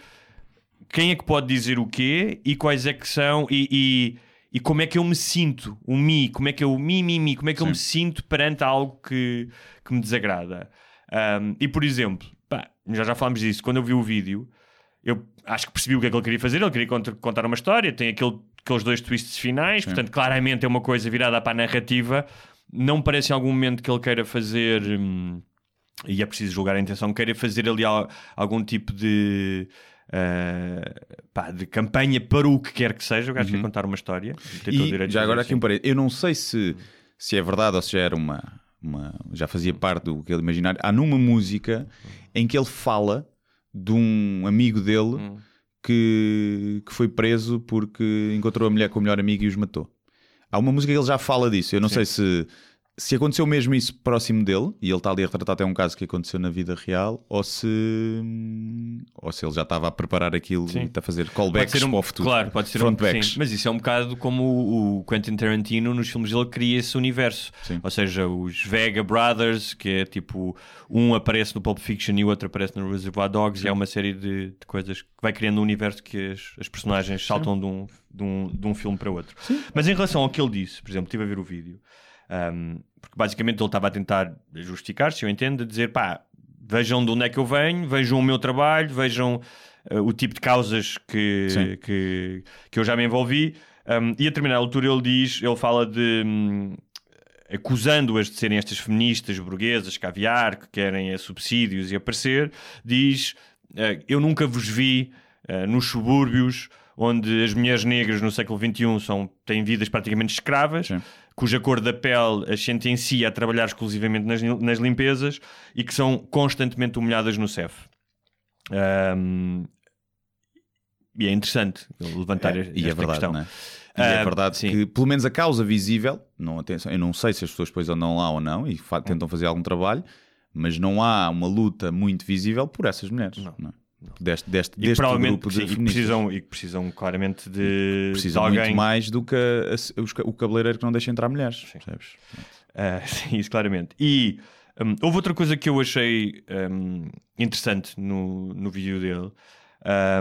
quem é que pode dizer o quê e quais é que são e, e, e como é que eu me sinto, o mi, como é que eu mi, mi, mi, como é que eu me sinto perante algo que, que me desagrada. Um, e por exemplo, pá, já já falámos disso, quando eu vi o vídeo, eu acho que percebi o que é que ele queria fazer. Ele queria cont- contar uma história, tem aquele, aqueles dois twists finais, portanto, claramente é uma coisa virada para a narrativa. Não parece em algum momento que ele queira fazer. hum, e é preciso julgar a intenção, queira fazer ali al- algum tipo de uh, pá, de campanha para o que quer que seja. O gajo quer contar uma história. Uhum. E já agora aqui um parede. Eu não sei se, se é verdade ou se já era uma, uma- Já fazia parte do que ele imaginar. Há numa música em que ele fala de um amigo dele Hum. que, que foi preso porque encontrou a mulher com o melhor amigo e os matou. Há uma música que ele já fala disso. Eu não sei se, se aconteceu mesmo isso próximo dele e ele está ali a retratar até um caso que aconteceu na vida real ou se, ou se ele já estava a preparar aquilo Sim. e está a fazer Pode callbacks ser um, para o futuro. Claro, pode ser um sim, mas isso é um bocado como o, o Quentin Tarantino nos filmes dele cria esse universo. Sim. Ou seja, os Vega Brothers, que é tipo um aparece no Pulp Fiction e o outro aparece no Reservoir Dogs, e há uma série de, de coisas que vai criando um universo que as, as personagens saltam de um, de, um, de um filme para outro. Mas em relação ao que ele disse, por exemplo, estive a ver o vídeo, um, porque basicamente ele estava a tentar justificar-se, eu entendo, a dizer pá, vejam de onde é que eu venho, vejam o meu trabalho, vejam uh, o tipo de causas que, que, que eu já me envolvi. Um, e a terminar a altura ele diz, ele fala de hum, acusando-as de serem estas feministas burguesas, caviar, que querem subsídios e aparecer, diz eh, eu nunca vos vi eh, nos subúrbios onde as mulheres negras no século XXI são, têm vidas praticamente escravas, Sim. Cuja cor da pele as sentencia a trabalhar exclusivamente nas, nas limpezas e que são constantemente humilhadas no CEF. Ahm, e é interessante levantar É, esta e é verdade, questão. é? E é Ah, verdade sim. que, pelo menos a causa visível, não, atenção, eu não sei se as pessoas depois andam lá ou não e fa- tentam fazer algum trabalho, mas não há uma luta muito visível por essas mulheres. Não. não é? Deste, deste, E deste provavelmente grupo de sim, e precisam, e precisam claramente de, Precisam de alguém. muito mais do que a- a- o cabeleireiro que não deixa entrar mulheres. Percebes? Ah, sim, isso claramente. E hum, houve outra coisa que eu achei hum, interessante no, no vídeo dele,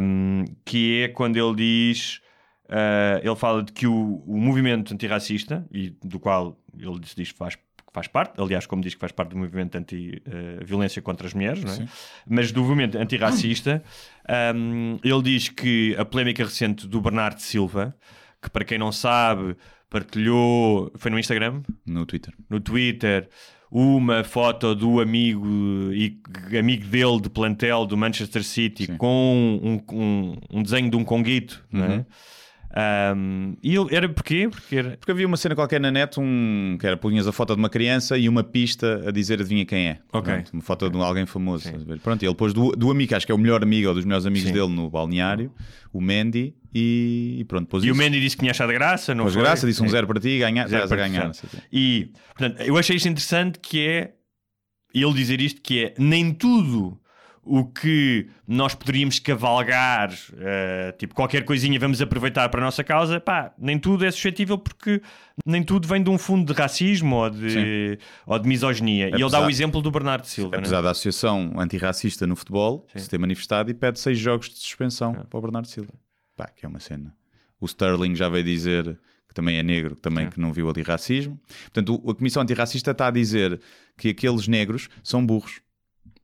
hum, que é quando ele diz. ah, ele fala de que o, o movimento antirracista, e do qual ele diz, diz que faz, faz parte, aliás, como diz que faz parte do movimento anti-violência contra as mulheres, é? Mas do movimento antirracista, hum, ele diz que a polémica recente do Bernardo Silva, que para quem não sabe, partilhou. Foi no Instagram? No Twitter. no Twitter uma foto do amigo e amigo dele de plantel do Manchester City Sim. com um, um, um desenho de um conguito, não é? Um, e ele, era porquê? Porque era, Porque havia uma cena qualquer na net, um, que era punhas a foto de uma criança e uma pista a dizer adivinha quem é. Ok. Pronto, uma foto de alguém famoso. Pronto, ele pôs do, do amigo, acho que é o melhor amigo ou dos melhores amigos Sim. dele no balneário, o Mandy, e, pronto, pôs e o isso. Mendy disse que tinha achado graça, não Pôs foi? graça, disse um Sim. zero para ti, ganha, Zero para ganhar. o. E, portanto, eu achei isto interessante que é ele dizer isto que é nem tudo o que nós poderíamos cavalgar, eh, tipo qualquer coisinha vamos aproveitar para a nossa causa, pá, nem tudo é suscetível porque nem tudo vem de um fundo de racismo ou de, ou de misoginia. E ele dá Apesar- o exemplo do Bernardo Silva. né? Apesar da associação antirracista no futebol se ter manifestado e pede seis jogos de suspensão para o Bernardo Silva. Pá, que é uma cena. O Sterling já veio dizer que também é negro, que também que não viu antirracismo. Portanto, a Comissão Antirracista está a dizer que aqueles negros são burros.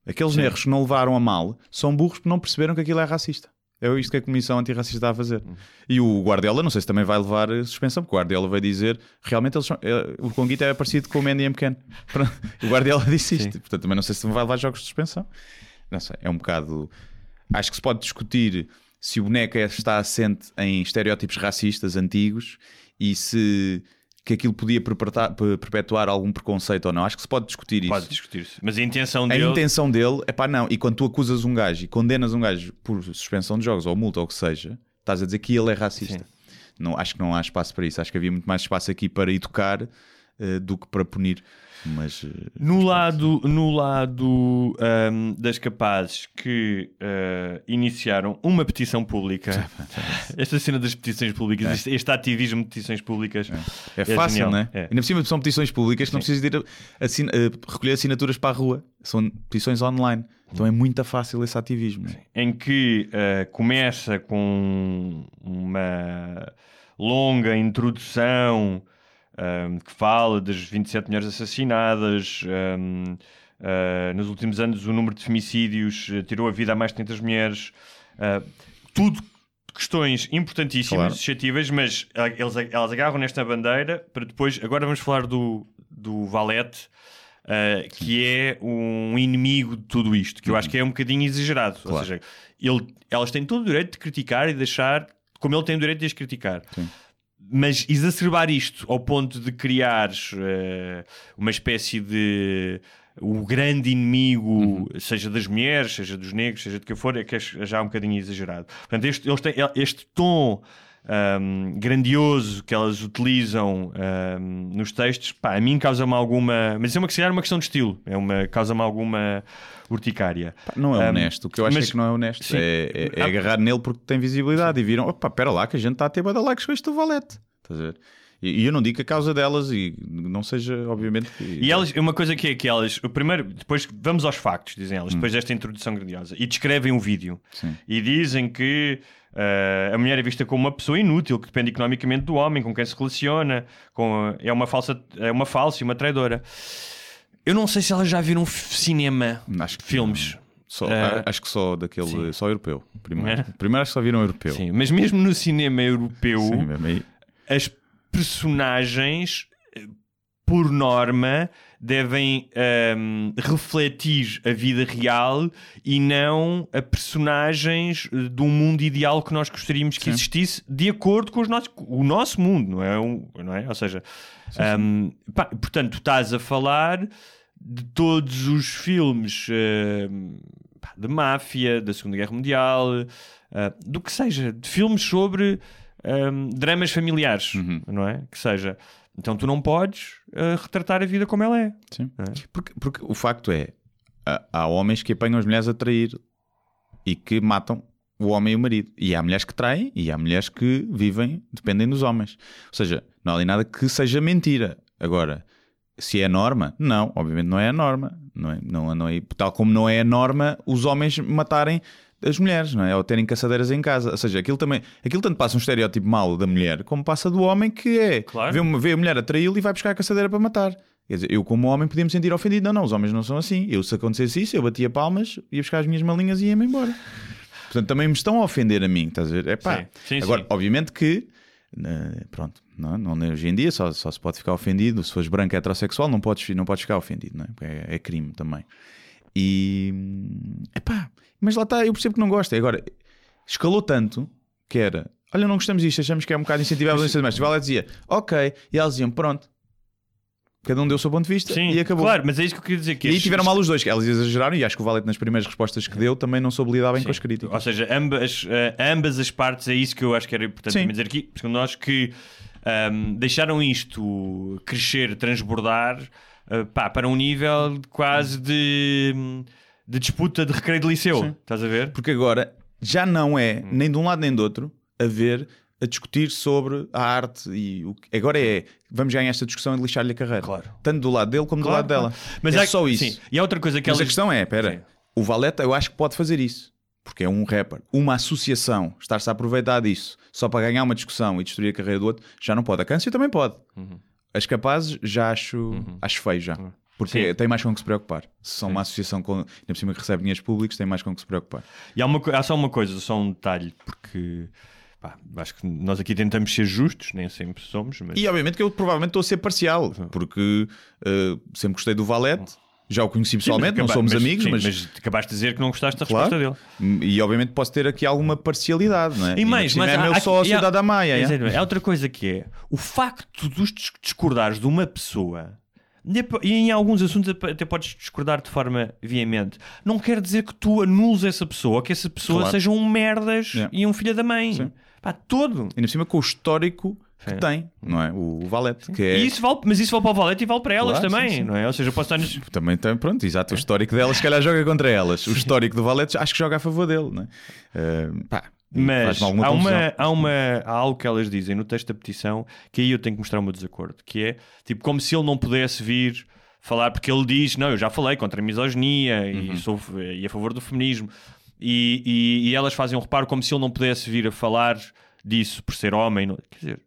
Aqueles negros que não levaram a mal são burros porque não perceberam que aquilo é racista. É isto que a Comissão Antirracista está a fazer. E o Guardiola, não sei se também vai levar eh, suspensão, porque o Guardiola vai dizer realmente eles são, eh, o Conguito é parecido com o Mandy M. Ken. Pronto. O Guardiola disse isto. Portanto, também não sei se vai levar jogos de suspensão. Não sei, é um bocado. Acho que se pode discutir se o boneco é- está assente em estereótipos racistas antigos e se que aquilo podia perpetuar, algum preconceito ou não. Acho que se pode discutir isso. Pode discutir-se. Mas a intenção A dele. intenção dele é pá, não. E quando tu acusas um gajo e condenas um gajo por suspensão de jogos ou multa ou o que seja, estás a dizer que ele é racista. Não, acho que não há espaço para isso. Acho que havia muito mais espaço aqui para educar eh, do que para punir. Mas eh, No lado, no lado ahm, das capazes que ah, iniciaram uma petição pública, esta cena das petições públicas, este, este ativismo de petições públicas, é fácil, genial. não é? É. Ainda por cima são petições públicas que não precisas de ir a- assina- eh, recolher assinaturas para a rua. São petições online. Então é muito fácil esse ativismo. é? em que ah, começa com uma longa introdução ahm, que fala das 27 mulheres assassinadas. ahm, ah, nos últimos anos, o número de femicídios ah, tirou a vida a mais de 500 mulheres. Ah, tudo questões importantíssimas, Claro. suscetíveis, mas eles, elas agarram nesta bandeira para depois. Agora vamos falar do, do Valete. uh, que é um inimigo de tudo isto, que eu acho que é um bocadinho exagerado. Ou Claro. seja, ele- elas têm todo o direito de criticar e deixar como ele tem o direito de as criticar. Sim. Mas exacerbar isto ao ponto de criar eh, uma espécie de o grande inimigo, Uhum. seja das mulheres, seja dos negros, seja de quem for, é que é já um bocadinho exagerado. Portanto, este, eles têm este tom ahm, grandioso que elas utilizam ahm, nos textos, pá, a mim causa-me alguma. Mas isso é uma, se calhar, uma questão de estilo, é uma, causa-me alguma urticária. Pá, Não é Um, honesto. O que eu acho mas- é que não é honesto. sim. É, é- é Ah. agarrar nele porque tem visibilidade e viram, opa, pera lá que a gente está a ter bada likes com este Valete. Estás a ver? E, eu não digo que a causa delas e não seja, obviamente. que- E elas, uma coisa que é que elas, o primeiro, depois vamos aos factos, dizem Hum. elas, depois desta introdução grandiosa, e descrevem um vídeo Sim. e dizem que eh, a mulher é vista como uma pessoa inútil, que depende economicamente do homem, com quem se relaciona, com, é uma falsa, é uma falsa e uma traidora. Eu não sei se elas já viram cinema, Acho que filmes. Só, Eh, acho que só daquele, sim. só europeu. Primeiro, É? primeiro acho que só viram europeu. Sim, mas mesmo no cinema europeu, Sim, as personagens, eh, por norma, devem ehm, refletir a vida real e não a personagens eh, de um mundo ideal que nós gostaríamos que Sim. existisse de acordo com os nossos, o nosso mundo, não é? Um- não é? Ou seja, ehm, pá, portanto, estás a falar de todos os filmes ehm, pá, de máfia, da Segunda Guerra Mundial, eh, do que seja, de filmes sobre ehm, dramas familiares, Uhum. não é? Que seja. Então tu não podes eh, retratar a vida como ela é. Sim. É. Porque, porque o facto é, há, há homens que apanham as mulheres a trair e que matam o homem e o marido. E há mulheres que traem e há mulheres que vivem, dependem dos homens. Ou seja, não há ali nada que seja mentira. Agora, se é a norma, não, obviamente não é a norma. Não é, não, não é, tal como não é a norma os homens matarem as mulheres, não é? Ou terem caçadeiras em casa. Ou seja, aquilo também, aquilo tanto passa um estereótipo mau da mulher, como passa do homem que é Claro. vê, uma- vê a mulher a traí-lo e vai buscar a caçadeira para matar. Quer dizer, eu como homem podia me sentir ofendido. Não, não, os homens não são assim. Eu se acontecesse isso, eu batia palmas, ia buscar as minhas malinhas e ia-me embora. Portanto, também me estão a ofender a mim, estás a ver? É pá. Agora, sim. obviamente que, pronto, não, não, hoje em dia só, só se pode ficar ofendido. Se fores branco heterossexual, não podes, não podes ficar ofendido, não é? Porque é, é crime também. E, epá, mas lá está, eu percebo que não gosta. Agora, escalou tanto que era, olha, não gostamos disto, achamos que é um bocado incentivar a violência doméstica. Ela dizia, ok, e elas diziam, pronto. Cada um deu o seu ponto de vista Sim, e acabou. claro, mas é isso que eu queria dizer. Que E aí tiveram mal os dois, que elas exageraram e acho que o Valete nas primeiras respostas que deu também não soube lidar bem com as críticas. Ou seja, ambas, eh, ambas as partes, é isso que eu acho que era importante Sim. também dizer aqui, segundo nós, que ahm, deixaram isto crescer, transbordar eh, pá, para um nível quase de, de disputa de recreio de liceu. Sim. Estás a ver? Porque agora já não é, Hum. nem de um lado nem do outro, a ver, a discutir sobre a arte e o que... Agora é, vamos ganhar esta discussão e lixar-lhe a carreira. Claro. Tanto do lado dele como Claro, do lado dela. claro. Mas é só isso. sim. E há outra coisa que Mas a elas... questão é, espera, o Valeta eu acho que pode fazer isso. Porque é um rapper. Uma associação estar-se a aproveitar disso só para ganhar uma discussão e destruir a carreira do outro, já não pode. A Câncio também pode. Uhum. As capazes já acho, acho feio já. Porque Sim. tem mais com que se preocupar. Se são uma associação com, ainda por cima que recebe dinheiros públicos, tem mais com que se preocupar. E há, uma, há só uma coisa, só um detalhe, porque pá, acho que nós aqui tentamos ser justos, nem sempre somos, mas E obviamente que eu provavelmente estou a ser parcial, porque uh, sempre gostei do Valete, já o conheci Sim, mas pessoalmente, não acaba- somos mas- amigos, sim, mas, acabaste de dizer que não gostaste da Claro. resposta dele. e obviamente posso ter aqui alguma parcialidade, não é? E mais, por cima mas é há- meu há- sócio e há- da Damaia. é? Exatamente. Há outra coisa que é o facto de discordares de uma pessoa. E em alguns assuntos até podes discordar de forma veemente. Não quer dizer que tu anules essa pessoa ou que essa pessoa Claro. seja um merdas Yeah. e um filho da mãe. Sim. Pá, todo. Ainda por cima com o histórico que Sim. tem, não é? O, o Valete, que é. Isso vale, mas isso vale para o Valete e vale para elas Claro, também, sim, sim. não é? Ou seja, eu posso estar nos... Também tem, pronto, exato. O histórico delas, se calhar joga contra elas. O histórico do Valete, acho que joga a favor dele, não é? Uh, pá, Mas há, confusão. uma, há, uma, há algo que elas dizem no texto da petição que aí eu tenho que mostrar o meu desacordo, que é tipo como se ele não pudesse vir falar, porque ele diz, não, eu já falei contra a misoginia Uhum. e sou e a favor do feminismo, e, e, e elas fazem um reparo como se ele não pudesse vir a falar disso por ser homem. não- Quer dizer,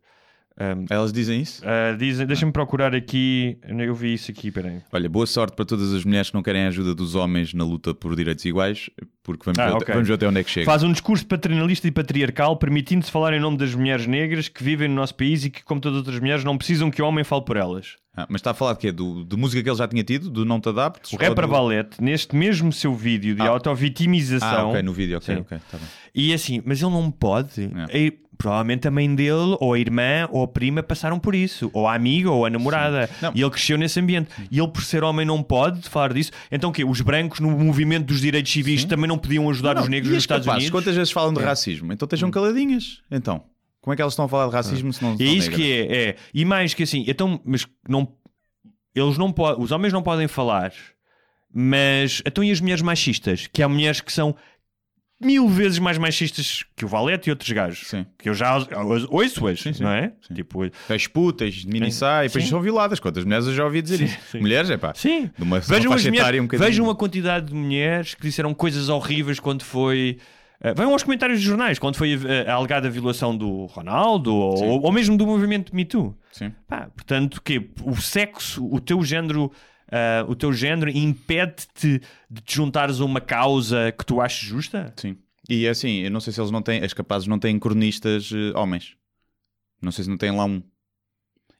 Elas dizem isso? ah, dizem, deixa-me procurar aqui, eu vi isso aqui, peraí. Olha, boa sorte para todas as mulheres que não querem a ajuda dos homens na luta por direitos iguais, porque vamos, Ah, ver, ok. vamos ver até onde é que chega. Faz um discurso paternalista e patriarcal, permitindo-se falar em nome das mulheres negras que vivem no nosso país e que, como todas as outras mulheres, não precisam que o homem fale por elas. Ah, mas está a falar de quê? Do, de música que ele já tinha tido? Do Não Te Adaptes? O rapper do... Valete, neste mesmo seu vídeo de Ah. auto-vitimização. Ah, ok, no vídeo, ok, Sim. ok. Tá bem. E assim, mas ele não pode. É. E provavelmente a mãe dele, ou a irmã, ou a prima passaram por isso. Ou a amiga, ou a namorada. E ele cresceu nesse ambiente. E ele, por ser homem, não pode falar disso. Então o quê? Os brancos no movimento dos direitos civis também não podiam ajudar Não, os negros nos Estados capazes, Unidos? Hum. Quantas vezes falam de racismo? Então estejam caladinhas. Então, como é que elas estão a falar de racismo se não É isso negras? que é, é. E mais que assim, então, mas não, eles não podem, os homens não podem falar, mas então e as mulheres machistas? Que há mulheres que são mil vezes mais machistas que o Valete e outros gajos. Sim. Que eu já ouço hoje, Sim, sim. não é? Sim. Tipo, As putas, de e depois são violadas. Quantas mulheres eu já ouvi dizer Sim, isso? sim. Mulheres, é pá. sim. De uma, Vejam, mulheres, um vejam a quantidade de mulheres que disseram coisas horríveis quando foi. Uh, vejam aos comentários dos jornais, quando foi a, a alegada violação do Ronaldo ou, ou mesmo do movimento Me Too. Sim. Pá, portanto, que o sexo, o teu género, ah, o teu género impede-te de te juntares a uma causa que tu aches justa? Sim. E é assim, eu não sei se eles não têm, as capazes não têm cronistas eh, homens. Não sei se não têm lá um.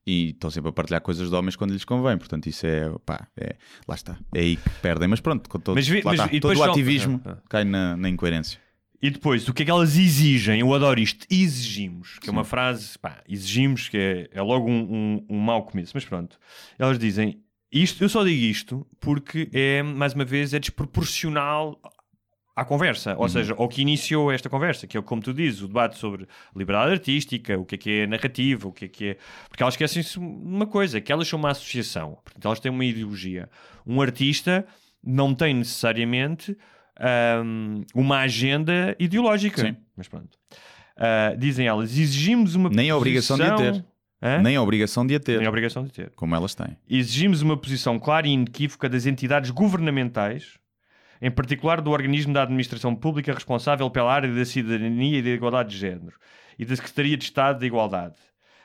E estão sempre a partilhar coisas de homens quando lhes convém. Portanto, isso é, pá, é, lá está. É aí que perdem. Mas pronto, com todo, Mas vi- mas- depois todo o só- ativismo Ah, ah. cai na, na incoerência. E depois, o que é que elas exigem? Eu adoro isto. Exigimos, que é uma frase, pá, exigimos, que é, é logo um, um, um mau começo. Mas pronto, elas dizem isto. Eu só digo isto porque é, mais uma vez, é desproporcional à conversa, ou seja, ao que iniciou esta conversa, que é como tu dizes, o debate sobre liberdade artística, o que é que é narrativa, o que é que é. Porque elas esquecem-se de uma coisa, que elas são uma associação, portanto, elas têm uma ideologia. Um artista não tem necessariamente hum, uma agenda ideológica. Sim. Mas pronto. Ah, dizem elas, exigimos uma Nem a obrigação de a posição- ter. Hã? Nem a obrigação de a ter, Nem a obrigação de ter. como elas têm. Exigimos uma posição clara e inequívoca das entidades governamentais, em particular do organismo da administração pública responsável pela área da cidadania e da igualdade de género e da Secretaria de Estado da Igualdade,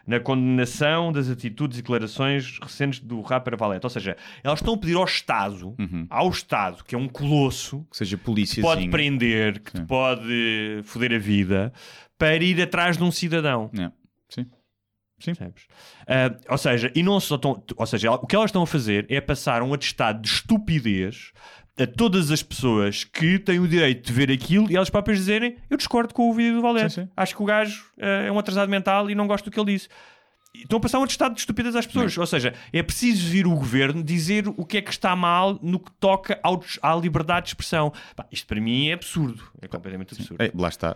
na condenação das atitudes e declarações recentes do rapper Valete. Ou seja, elas estão a pedir ao Estado, Uhum. ao Estado, que é um colosso, Que seja polícia. pode prender, que te Sim. pode foder a vida, para ir atrás de um cidadão. É. Sim. Percebes? Ah, ou seja, e não só estão, ou seja, o que elas estão a fazer é passar um atestado de estupidez a todas as pessoas que têm o direito de ver aquilo e elas próprias dizerem eu discordo com o vídeo do Valete. Sim, sim. Acho que o gajo ah, é um atrasado mental e não gosto do que ele disse. Estão a passar um atestado de estupidez às pessoas. Ou seja, é preciso vir o governo dizer o que é que está mal no que toca ao à liberdade de expressão. Pá, isto para mim é absurdo. É completamente absurdo. É, lá está.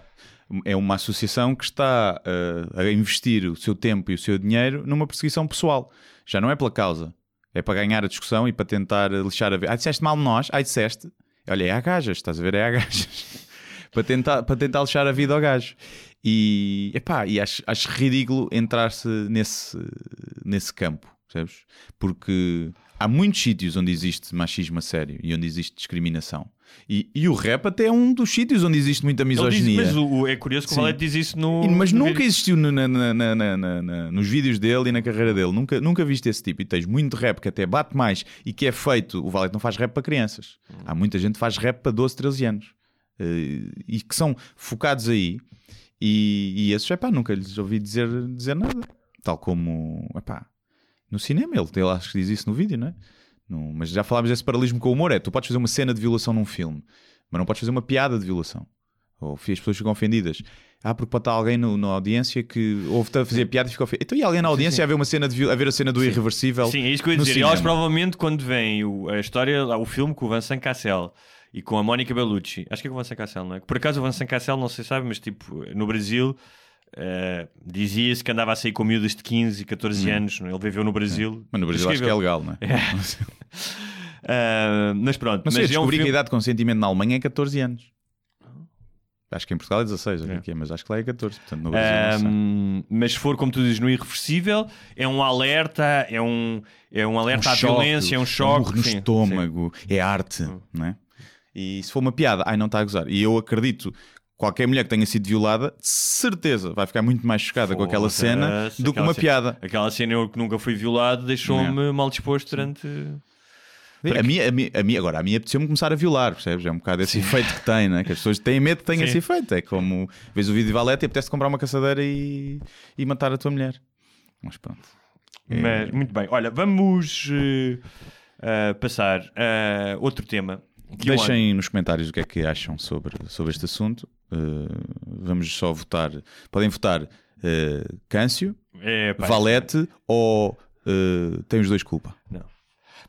É uma associação que está uh, a investir o seu tempo e o seu dinheiro numa perseguição pessoal. Já não é pela causa. É para ganhar a discussão e para tentar lixar a vida. Ah, disseste mal nós? Ah, disseste? Olha, é a gajas, estás a ver? É a gajas. para, tentar, para tentar lixar a vida ao gajo. E, epá, e acho, acho ridículo entrar-se nesse, nesse campo, percebes? Porque há muitos sítios onde existe machismo a sério e onde existe discriminação. E, e o rap até é um dos sítios onde existe muita Ele diz, misoginia. mas o, é curioso que o Valete diz isso no. Mas no nunca vídeo. existiu no- na- na- na- nos vídeos dele e na carreira dele. Nunca, nunca viste esse tipo. E tens muito rap que até bate mais e que é feito. O Valete não faz rap para crianças. Há muita gente que faz rap para 12, 13 anos. Eh, e que são focados aí. E, e esses, epá, nunca lhes ouvi dizer, dizer nada. Tal como, epá, no cinema. Ele, ele acho que diz isso no vídeo, não é? No- mas já falámos desse paralelismo com o humor. É, tu podes fazer uma cena de violação num filme, mas não podes fazer uma piada de violação. Ou as pessoas ficam ofendidas. Ah, porque pode estar alguém no- na audiência que ouve-te a fazer piada e fica ofendido. Então e alguém na audiência a ver uma cena de a ver a cena do irreversível? Sim, é isso que eu ia dizer. E elas provavelmente, quando vem o- a história, o filme com o Vincent Cassel e com a Mónica Bellucci, acho que é com o Vincent Cassel, não é? Por acaso o Vincent Cassel, não sei se sabe, mas tipo, no Brasil. Eh, dizia-se que andava a sair com miúdas de 15 e 14 anos, não é? ele viveu no Brasil. Mas no Brasil acho que é legal, não é? Ah, mas pronto, sei, mas eu é um descobri que a idade de consentimento na Alemanha é 14 anos. Acho que em Portugal é 16, ou o que é que é, mas acho que lá é 14. Portanto, no Brasil sei. Ahm, mas se for, como tu dizes, no irreversível, é um alerta, é um, é um alerta à choque, violência, é um choque. murro no sim, estômago, é arte, não é? E se for uma piada, ai não está a gozar. E eu acredito, qualquer mulher que tenha sido violada, de certeza vai ficar muito mais chocada com aquela cena do que uma cena- piada. Aquela cena eu que nunca fui violado deixou-me mal disposto durante. A minha, a minha, a minha- agora, a minha apeteceu-me começar a violar, percebes? É um bocado esse efeito que tem, né? que as pessoas têm medo que tenha Sim. esse efeito. É como vês o vídeo de Valete e apetece comprar uma caçadeira e, e matar a tua mulher. Mas pronto. Mas, muito bem. Olha, vamos eh, eh, passar a outro tema. Que Deixem nos comentários o que é que acham sobre, sobre este assunto. Uh, vamos só votar. Podem votar uh, Câncio, É, Valete ou uh, tem os dois culpa. Não.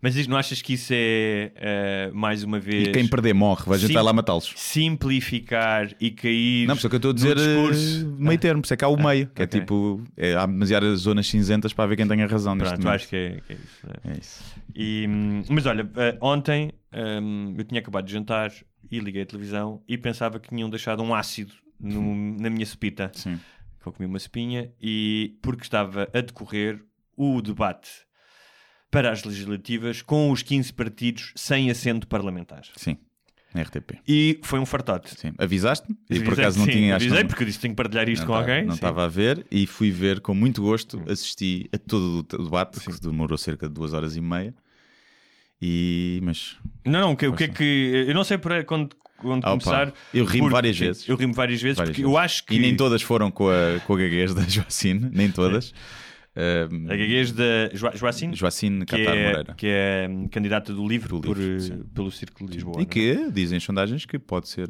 Mas diz, não achas que isso é, eh, mais uma vez, E quem perder morre, vai a gente vai lá matá-los. simplificar e cair Não, por isso é que eu estou a dizer discurso? uh, meio termo, por isso é que há o meio, que ok. é tipo, é, há demasiadas zonas cinzentas para ver quem tem a razão neste momento. acho que é, que é isso. né? É isso. E, hum, mas olha, eh, ontem hum, eu tinha acabado de jantar e liguei a televisão e pensava que tinham deixado um ácido no- na minha cepita. Sim. que eu comi uma espinha e porque estava a decorrer o debate para as legislativas com os 15 partidos sem assento parlamentar. Sim, na RTP. E foi um fartote. Sim. Avisaste-me? E por acaso não sim, tinha. acho que avisei não- porque eu disse tenho que partilhar isto não com tá- alguém. Não sim. estava a ver e fui ver com muito gosto. Assisti a todo o debate, que demorou cerca de duas horas e meia. E. Mas. Não, não, o que, o que é que. Eu não sei por aí quando, opa, começar. eu rimo porque- várias sim, vezes. Eu rimo várias vezes Várias porque vezes. eu acho que. E nem todas foram com a, com a gaguez da Joacine, nem todas. Um, A gaguez da Jo- Joacine, Joacine que, Catar é, Moreira. que é hum, candidata do livro, Do por, Livro, eh, sim. pelo Círculo de Lisboa. E não é? que dizem sondagens que pode ser.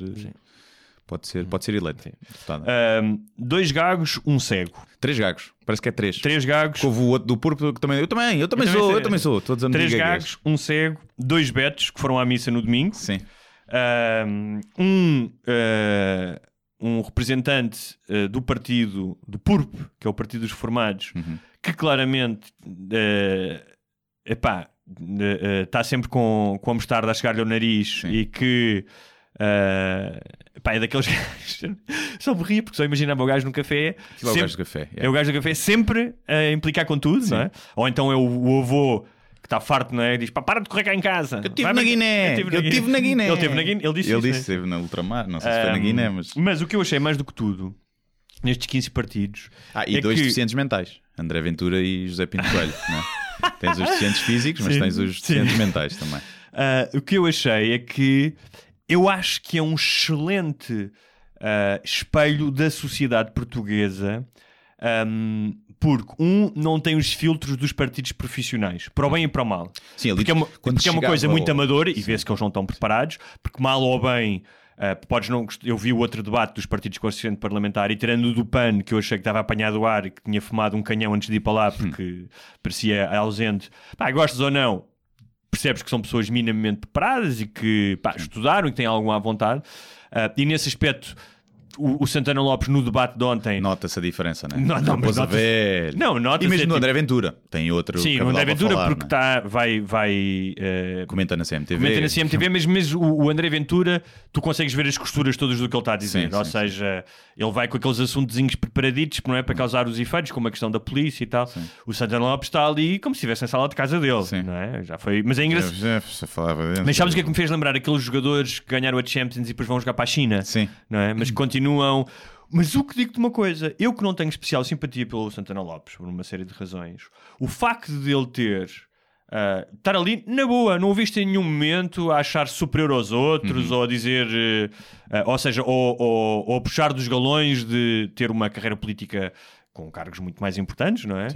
Pode ser, pode ser eleita. Sim. deputada. Hum, dois gagos, um cego. Três gagos, parece que é três. Três gagos, Houve o outro do Púrpura que também. Eu também, eu também, Eu também sou, sei. eu também sou. Estou dizendo três gagos, um cego, dois betos que foram à missa no domingo. Sim. Um, uh, um representante uh, do partido do PURP, que é o Partido dos Reformados, Uhum. Que claramente uh, epá, está sempre com, com a mostarda a chegar-lhe ao nariz Sim. e que uh, é daqueles gajos. só me ria porque só imaginava o gajo no café. Aquilo é o sempre- gajo do café. é o gajo do café sempre a implicar com tudo, não é? Ou então é o, o avô que está farto, não é? Diz: pá, para de correr cá em casa. Eu estive na Guiné. Eu estive na Guiné. Ele esteve na Guiné. Ele disse Ele isso, disse né? que esteve na ultramar. Não sei se foi na Guiné, mas. Mas o que eu achei mais do que tudo nestes 15 partidos Ah, e é dois que- deficientes mentais. André Ventura e José Pinto Coelho. é? Tens os deficientes físicos, mas Sim, tens os sim. deficientes mentais também. Ah, o que eu achei é que eu acho que é um excelente ah, espelho da sociedade portuguesa. ahm, porque, um, não tem os filtros dos partidos profissionais, para o bem e para o mal. Sim, ali, Porque é uma, porque é uma coisa ao- muito amadora e vê-se que eles não estão preparados, porque mal ou bem. Ah, podes não, eu vi o outro debate dos partidos com assistente parlamentar e tirando o do PAN, que eu achei que estava apanhado o ar e que tinha fumado um canhão antes de ir para lá porque parecia ausente. Pá, gostas ou não, percebes que são pessoas minimamente preparadas e que pá, estudaram e que têm alguma vontade. Ah, e nesse aspecto, o, o Santana Lopes no debate de ontem. Nota-se a diferença, não é? Não, não, mas nota-se- velho. Não, nota-se E mesmo é no André Ventura. Tem outro. Sim, no André Ventura, falar, porque não é? tá, vai, vai eh, Comenta na CMTV. comenta na CMTV, mas mesmo o, o André Ventura, tu consegues ver as costuras todas do que ele está a dizer. Sim, Ou sim, seja, ele vai com aqueles assuntozinhos preparaditos, não é? Para causar os efeitos, como a questão da polícia e tal. O Santana Lopes está ali como se estivesse na sala de casa dele, Sim. não é? Já foi. Mas é engraçado. Já, já falava dentro. Mas sabes o que é que me fez lembrar? Aqueles jogadores que ganharam a Champions e depois vão jogar para a China, Sim. não é? Mas que continuam. Mas o que digo-te uma coisa, eu que não tenho especial simpatia pelo Santana Lopes, por uma série de razões, o facto de ele ter. ah, estar ali na boa, não o viste em nenhum momento a achar superior aos outros ou a dizer, eh, ah, ou seja, ou, ou, ou a puxar dos galões de ter uma carreira política com cargos muito mais importantes, não é?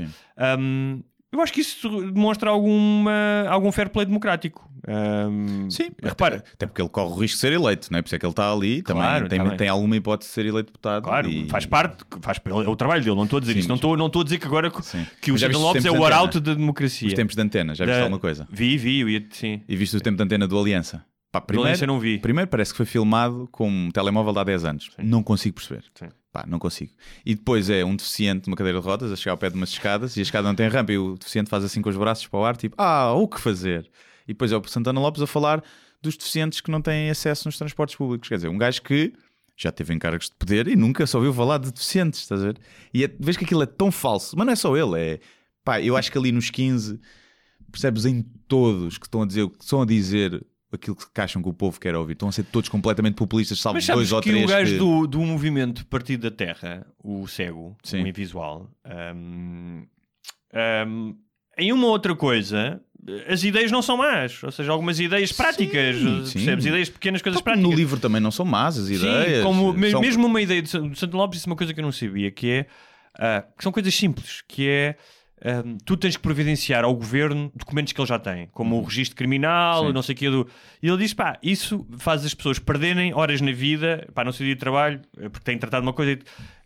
Um, eu acho que isso demonstra alguma, algum fair play democrático. Um, Sim, repara, até, até porque ele corre o risco de ser eleito, não é? Por isso é que ele está ali, Claro, também, tem, tem alguma hipótese de ser eleito deputado. claro, e- faz parte, faz, é o trabalho dele, não estou a dizer Sim, isso. Não estou, não estou a dizer que agora Sim. que o os Lopes é o arauto da democracia. Os tempos de antena, já viste Da- alguma coisa? Vi, vi, eu ia, sim. E viste o tempo de antena do Aliança? Pá, primeiro, Aliança não vi. primeiro parece que foi filmado com um telemóvel de há 10 anos. Não consigo perceber. Sim. Pá, não consigo. E depois é um deficiente numa cadeira de rodas a chegar ao pé de umas escadas e a escada não tem rampa e o deficiente faz assim com os braços para o ar, tipo, ah, o que fazer? E depois é o Santana Lopes a falar dos deficientes que não têm acesso nos transportes públicos. Quer dizer, um gajo que já teve encargos de poder e nunca só ouviu falar de deficientes, estás a ver? E é, vês que aquilo é tão falso, mas não é só ele, é pá, eu acho que ali nos 15 percebes em todos que estão a dizer, que estão a dizer aquilo que acham que o povo quer ouvir. Estão a ser todos completamente populistas, salvo Mas dois ou que três. o gajo que- do, do movimento Partido da Terra, o cego, Sim. o invisual, um, um, em uma outra coisa, as ideias não são más. Ou seja, algumas ideias práticas, sim. percebes? Ideias pequenas, coisas Então, práticas. No livro também não são más as Sim, ideias. como, me- são- mesmo uma ideia do Santo Lopes, é uma coisa que eu não sabia, que é ah, que são coisas simples, que é hum, tu tens que providenciar ao governo documentos que ele já tem, como o registro criminal, Uhum. Sim. não sei o que. Do... E ele diz: pá, isso faz as pessoas perderem horas na vida, pá, no seu dia de trabalho, eh, porque têm tratado uma coisa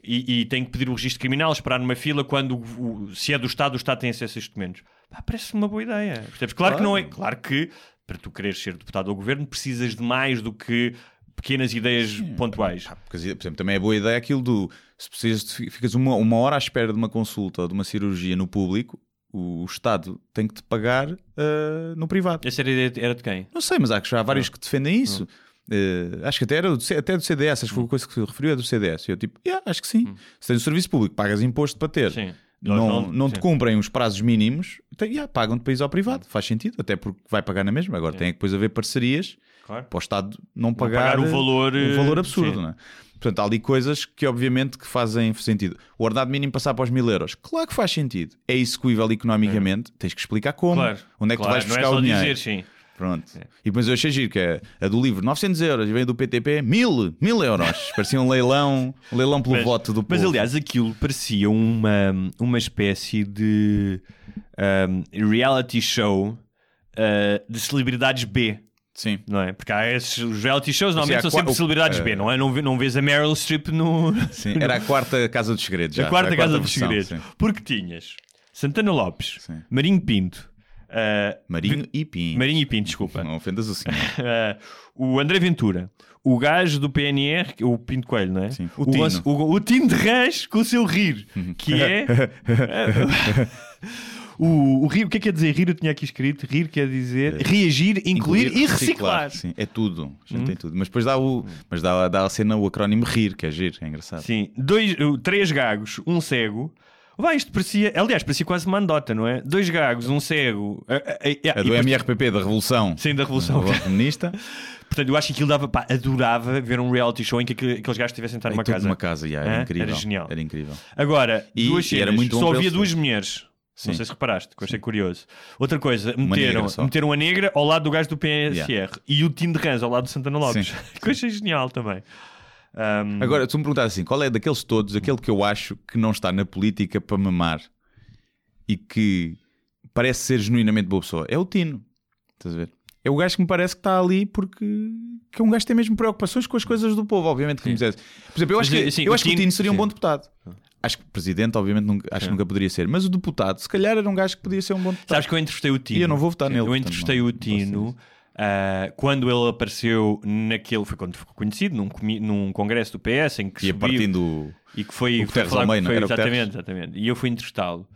e, e têm que pedir o registro criminal, esperar numa fila, quando o- o- se é do Estado, o Estado tem acesso a esses documentos. Pá, parece uma boa ideia. Percebes? Claro, que não é. Claro que para tu quereres ser deputado ao governo precisas de mais do que pequenas ideias pontuais. Pá, porque, por exemplo, também é boa ideia aquilo do se precisas, de- ficas uma, uma hora à espera de uma consulta ou de uma cirurgia no público, o Estado tem que te pagar ah, no privado. Essa era a ideia era de quem? Não sei, mas há, há vários que defendem isso. Eh, acho que até era do, até do CDS, acho que foi a coisa que se referiu, é do CDS. E eu tipo, yeah, acho que sim. Se tens o serviço público, pagas imposto para ter. Sim. Não, não, sim. te cumprem os prazos mínimos, então, yeah, pagam-te para ir ao privado. Faz sentido, até porque vai pagar na mesma. Agora tem que depois haver parcerias Claro. para o Estado não pagar, pagar o valor, um valor eh, absurdo. sim. Não é? Portanto, há ali coisas que obviamente que fazem sentido. O ordenado mínimo passar para os mil euros, claro que faz sentido. É execuível economicamente, tens que explicar como, Claro. onde é que Claro, tu vais não é buscar só o dinheiro. dizer sim. Pronto. E depois eu achei giro que é a do livro 900 euros e vem do PTP mil, mil euros. Parecia um leilão, um leilão pelo Mas- voto do povo. Mas aliás, aquilo parecia uma, uma espécie de um, reality show uh, de celebridades B. Sim. Não é? Porque há esses os reality shows normalmente há são sempre o- celebridades eh, B, não é? Não, não vês a Meryl Streep no. Sim, era a quarta Casa dos Segredos. Já. a quarta Casa dos Segredos. Porque tinhas Santana Lopes, Sim. Marinho Pinto, uh, Marinho e Pinto. Marinho e Pinto, desculpa. Não ofendas o senhor. Uh, o André Ventura, o gajo do PNR, o Pinto Coelho, não é? Sim. O, O Tino. O, o Tino de Rãs com o seu rir, que é. o, o rir, o que é que quer dizer rir? Eu tinha aqui escrito: rir quer dizer reagir, incluir, e reciclar. Sim, é tudo. A gente tem tudo. Mas depois dá, o, mas dá, dá a cena o acrónimo RIR, que é giro, é engraçado. Sim, dois, três gagos, um cego. Vai, isto parecia, aliás, parecia quase uma andota, não é? Dois gagos, um cego. uh, uh, A e do MRPP, da Revolução. Sim, da Revolução. Da Comunista. Portanto, eu acho que aquilo dava, pá, adorava ver um reality show em que aquele- aqueles gajos estivessem a estar Em numa casa. numa casa, já, era incrível. Era genial. Era incrível. Agora, E- duas cenas. era muito Só havia duas mulheres. Não Sim. sei se reparaste, que eu achei curioso. Outra coisa, Uma meteram, meteram a negra ao lado do gajo do PSR e o Tim de Rãs ao lado do Santana Lopes. Sim. que eu achei genial também. Ahm, Agora, tu me perguntas assim, qual é daqueles todos, aquele que eu acho que não está na política para mamar e que parece ser genuinamente boa pessoa? É o Tino. Estás a ver? É o gajo que me parece que está ali porque que é um gajo que tem mesmo preocupações com as coisas do povo, obviamente, que me dissesse. Por exemplo, eu acho que, assim, eu o acho que o Tino- seria um sim. bom deputado. Acho que presidente, obviamente, nunca, acho que nunca poderia ser. Mas o deputado, se calhar, era um gajo que podia ser um bom deputado. Sabes que eu entrevistei o Tino. E eu não vou votar nele, Eu portanto, entrevistei não- o Tino ah, quando ele apareceu naquele. Foi quando ficou conhecido, num, num congresso do PS em que Ia subiu, partindo. e que foi, o foi falar- meio, foi- exatamente, exatamente. E eu fui entrevistá-lo.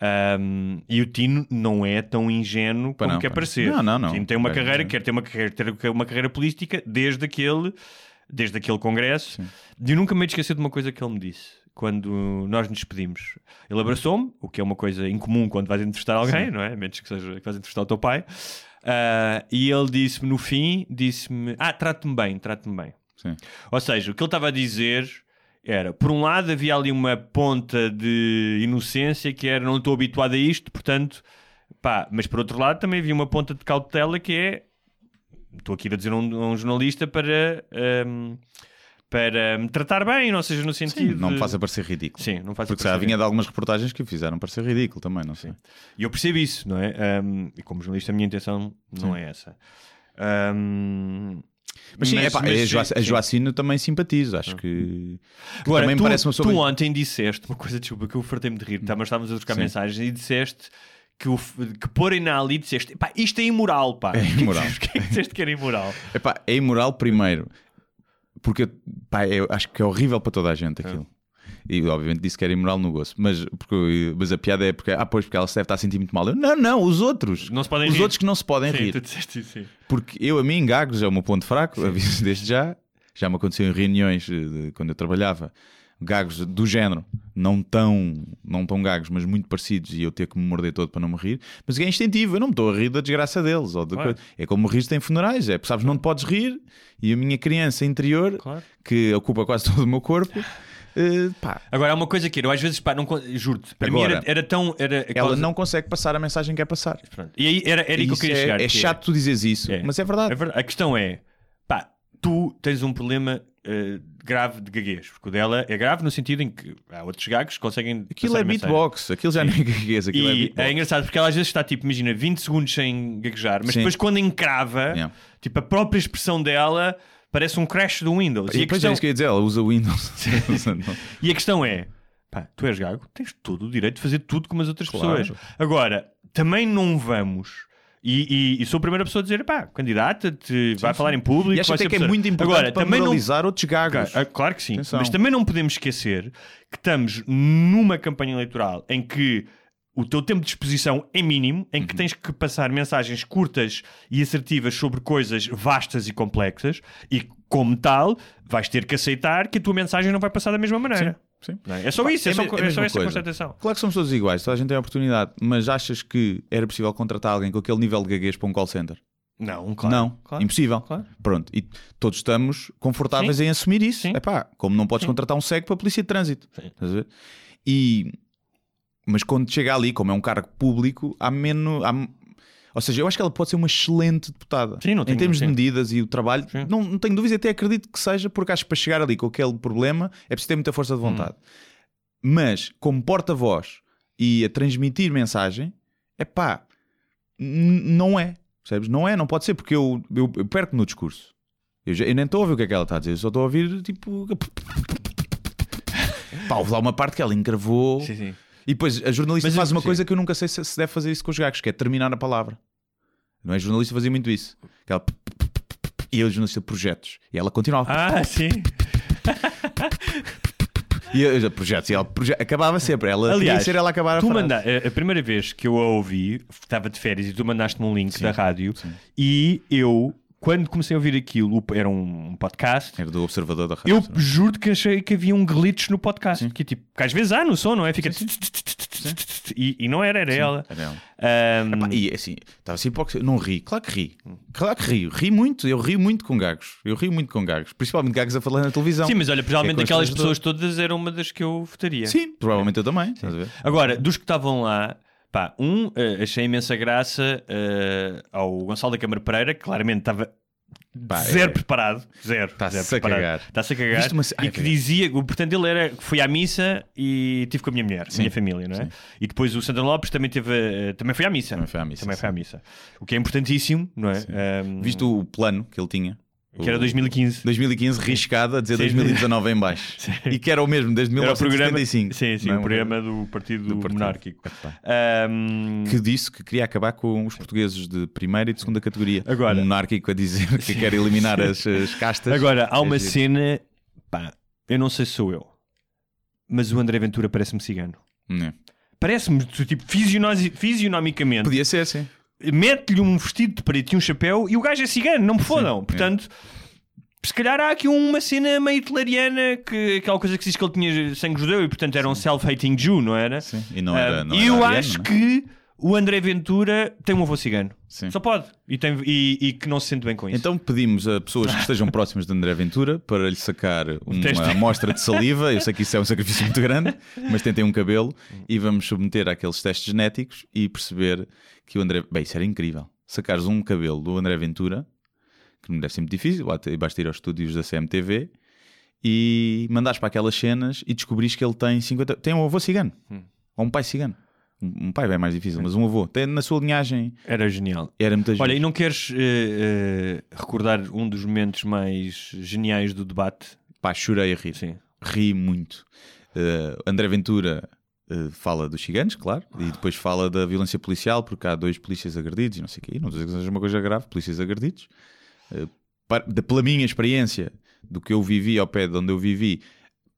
Ahm, e o Tino não é tão ingênuo como não, quer parecer. Não, não, não. O Tino tem uma Bem, carreira, não. quer ter uma carreira, ter uma carreira política desde aquele, desde aquele congresso. E eu nunca me hei de uma coisa que ele me disse quando nós nos despedimos. Ele abraçou-me, o que é uma coisa incomum quando vais entrevistar alguém, não é? Menos que seja que vais entrevistar o teu pai. Ah, e ele disse-me no fim, disse-me: Ah, trate-me bem, trate-me bem. Sim. Ou seja, o que ele estava a dizer era, por um lado havia ali uma ponta de inocência que era não estou habituado a isto, portanto, pá, mas por outro lado também havia uma ponta de cautela que é estou aqui a dizer a um, a um jornalista para hum, para me tratar bem, ou seja, no Sim, sentido não me faça parecer ridículo. Sim, não faça Porque já vinha de algumas reportagens que fizeram parecer ridículo também, não sei. E eu percebo isso, não é? Um, e como jornalista, a minha intenção não é essa. Um, Mas sim, mas a, Joa- sim, a sim. Joacine também simpatizo. Acho que, que Agora, também tu, parece uma tu ontem disseste uma coisa, desculpa, que eu fartei-me de rir, tá, mas estávamos a trocar Sim. mensagens e disseste que, o, que porem na ali disseste, pá, isto é imoral, pá. É imoral. Porquê que disseste que era imoral? Epá, é imoral primeiro, porque pá, eu acho que é horrível para toda a gente aquilo. E obviamente disse que era imoral no gosto, mas, porque, mas a piada é porque, ah, pois, porque ela se deve estar a sentir muito mal. Eu, não, não, os outros. Não se podem os rir. outros que não se podem Sim, rir. tu disseste isso, sim. Porque eu, a mim, gagos é o meu ponto fraco, aviso desde já. Já me aconteceu em reuniões eh, de- quando eu trabalhava. Gagos do género, não tão, não tão gagos, mas muito parecidos, e eu ter que me morder todo para não me rir. Mas é instintivo, eu não me estou a rir da desgraça deles. Ou da Claro. É como rir em funerais, é, sabes, não te podes rir, e a minha criança interior, Claro. que ocupa quase todo o meu corpo, pá, Agora, há uma coisa que eu às vezes, pá, não, juro-te, para mim era, era tão. Era, ela causa- não consegue passar a mensagem que é passar. Pronto. E aí era, era aí que eu Isso queria é, chegar. é que chato tu dizeres isso, É. mas é verdade. É verdade. A questão é, pá, tu tens um problema eh, grave de gaguez, porque o dela é grave no sentido em que há outros gagos que conseguem. Aquilo é mensagem. beatbox, aquilo já não é gaguez, aquilo é E beatbox. é engraçado porque ela às vezes está tipo, imagina, 20 segundos sem gaguejar, mas Sim. depois quando encrava, Yeah. tipo, a própria expressão dela parece um crash do Windows. E E, a depois questão, é isso que eu ia dizer, ela usa Windows. e a questão é: pá, tu és gago, tens todo o direito de fazer tudo como as outras Claro. pessoas. Agora, também não vamos. E, e- e sou a primeira pessoa a dizer, pá, candidata-te, vai falar em público. e acho até que é muito importante Agora, para também não, moralizar outros gagos. Claro, ah, claro que sim, Atenção. mas também não podemos esquecer que estamos numa campanha eleitoral em que o teu tempo de exposição é mínimo, em Uhum. que tens que passar mensagens curtas e assertivas sobre coisas vastas e complexas, e como tal, vais ter que aceitar que a tua mensagem não vai passar da mesma maneira. Sim. Não é? É só isso, é, É só, é a é só essa coisa. constatação. Claro que somos todos iguais, toda a gente tem a oportunidade, mas achas que era possível contratar alguém com aquele nível de gaguez para um call center? Não, claro. não, claro. impossível. Claro. Pronto, e todos estamos confortáveis em assumir isso. Sim. É pá, como não podes contratar um cego para a polícia de trânsito. Sim. Estás a ver? E, mas quando chega ali, como é um cargo público, há menos. há- ou seja, eu acho que ela pode ser uma excelente deputada. Sim, não em tenho- termos sim. de medidas e o trabalho, Sim. não, não tenho dúvidas, até acredito que seja, porque acho que para chegar ali com aquele problema é preciso ter muita força de vontade. Mas, como porta-voz e a transmitir mensagem, é pá, não é. Percebes? Não é, não pode ser, porque eu, eu, eu perco no discurso. Eu, já- eu nem estou a ouvir o que é que ela está a dizer, eu só estou a ouvir tipo. Pá, houve lá uma parte que ela encravou. Sim, sim. E depois a jornalista Mas eu- faz uma sim. coisa que eu nunca sei se, se deve fazer isso com os gagos, que é terminar a palavra. Não é? A jornalista fazia muito isso. Aquela... E a jornalista projetos. E ela continuava. Ah, sim. E a, projetos. E ela proje- acabava sempre. Ela Aliás, ser ela a acabar a tu frase. manda, a, a primeira vez que eu a ouvi, estava de férias e tu mandaste-me um link Sim, da rádio sim. e eu, quando comecei a ouvir aquilo, era um podcast. Era do observador da rádio. Eu juro que achei que havia um glitch no podcast. Que é tipo, que às vezes há no som, não é? Fica. E, e não era, era ela. Era ela. E assim, estava assim. Não ri, claro que ri. Claro que ri. Ri muito, eu rio muito com gagos. Eu rio muito com gagos. Principalmente gagos a falar na televisão. sim, mas olha, provavelmente É aquelas constrangedor. pessoas todas eram uma das que eu votaria. Sim, provavelmente eu também. Agora, dos que estavam lá, pá, um, eh, achei imensa graça eh, ao Gonçalo da Câmara Pereira, que claramente estava Pá, zero é- preparado. Zero. Tá-se zero a cagar. Está-se a cagar. Uma- E Ai, que cagar. dizia, o portanto, ele era fui à missa e tive com a minha mulher, a minha família, não é? sim. E depois o Santana Lopes também teve, eh, também foi à missa. Também foi à missa, Também sim. foi à missa. O que é importantíssimo, não é? Ahm, Viste o plano que ele tinha? Que era O- 2015. 2015 riscado a dizer Sim. 2019 em baixo. E que era o mesmo desde Era o programa, 1975. sim, sim, é o programa do Partido, do partido. Monárquico. Ahm, Que disse que queria acabar com os portugueses de primeira e de segunda categoria. Agora- o monárquico a dizer que quer eliminar as, as castas. Agora, há uma É cena, pá, eu não sei se sou eu, mas o André Ventura parece-me cigano. Não. Parece-me, tipo, fisionomicamente. Podia ser, sim. Mete-lhe um vestido de preto e um chapéu e o gajo é cigano, não me fodam. Portanto, se calhar há aqui uma cena meio hitleriana, que, aquela coisa que se diz que ele tinha sangue judeu e, portanto, era um self-hating Jew, não era? sim. E não era. Não e era eu ariano, acho não é? que o André Ventura tem um avô cigano. Sim. Só pode. E, tem, e, e que não se sente bem com isso. Então pedimos a pessoas que estejam próximas de André Ventura para lhe sacar uma amostra de saliva. Eu sei que isso é um sacrifício muito grande, mas tentem um cabelo e vamos submeter àqueles testes genéticos e perceber que o André. Bem, isso era incrível. Sacares um cabelo do André Ventura, que não deve ser muito difícil, basta ir aos estúdios da CMTV e mandares para aquelas cenas e descobrires que ele tem 50. Tem um avô cigano. Ou um pai cigano. Um pai bem mais difícil, mas um avô. Tem na sua linhagem. Era genial. Era muita Olha, e não queres eh, eh, recordar um dos momentos mais geniais do debate? Pá, chorei a rir. Sim. ri muito. Uh, André Ventura uh, fala dos ciganos, claro, e depois fala da violência policial, porque há dois polícias agredidos e não sei o quê. Não dizer que seja uma coisa grave, polícias agredidos. Uh, par- da- pela minha experiência, do que eu vivi ao pé de onde eu vivi,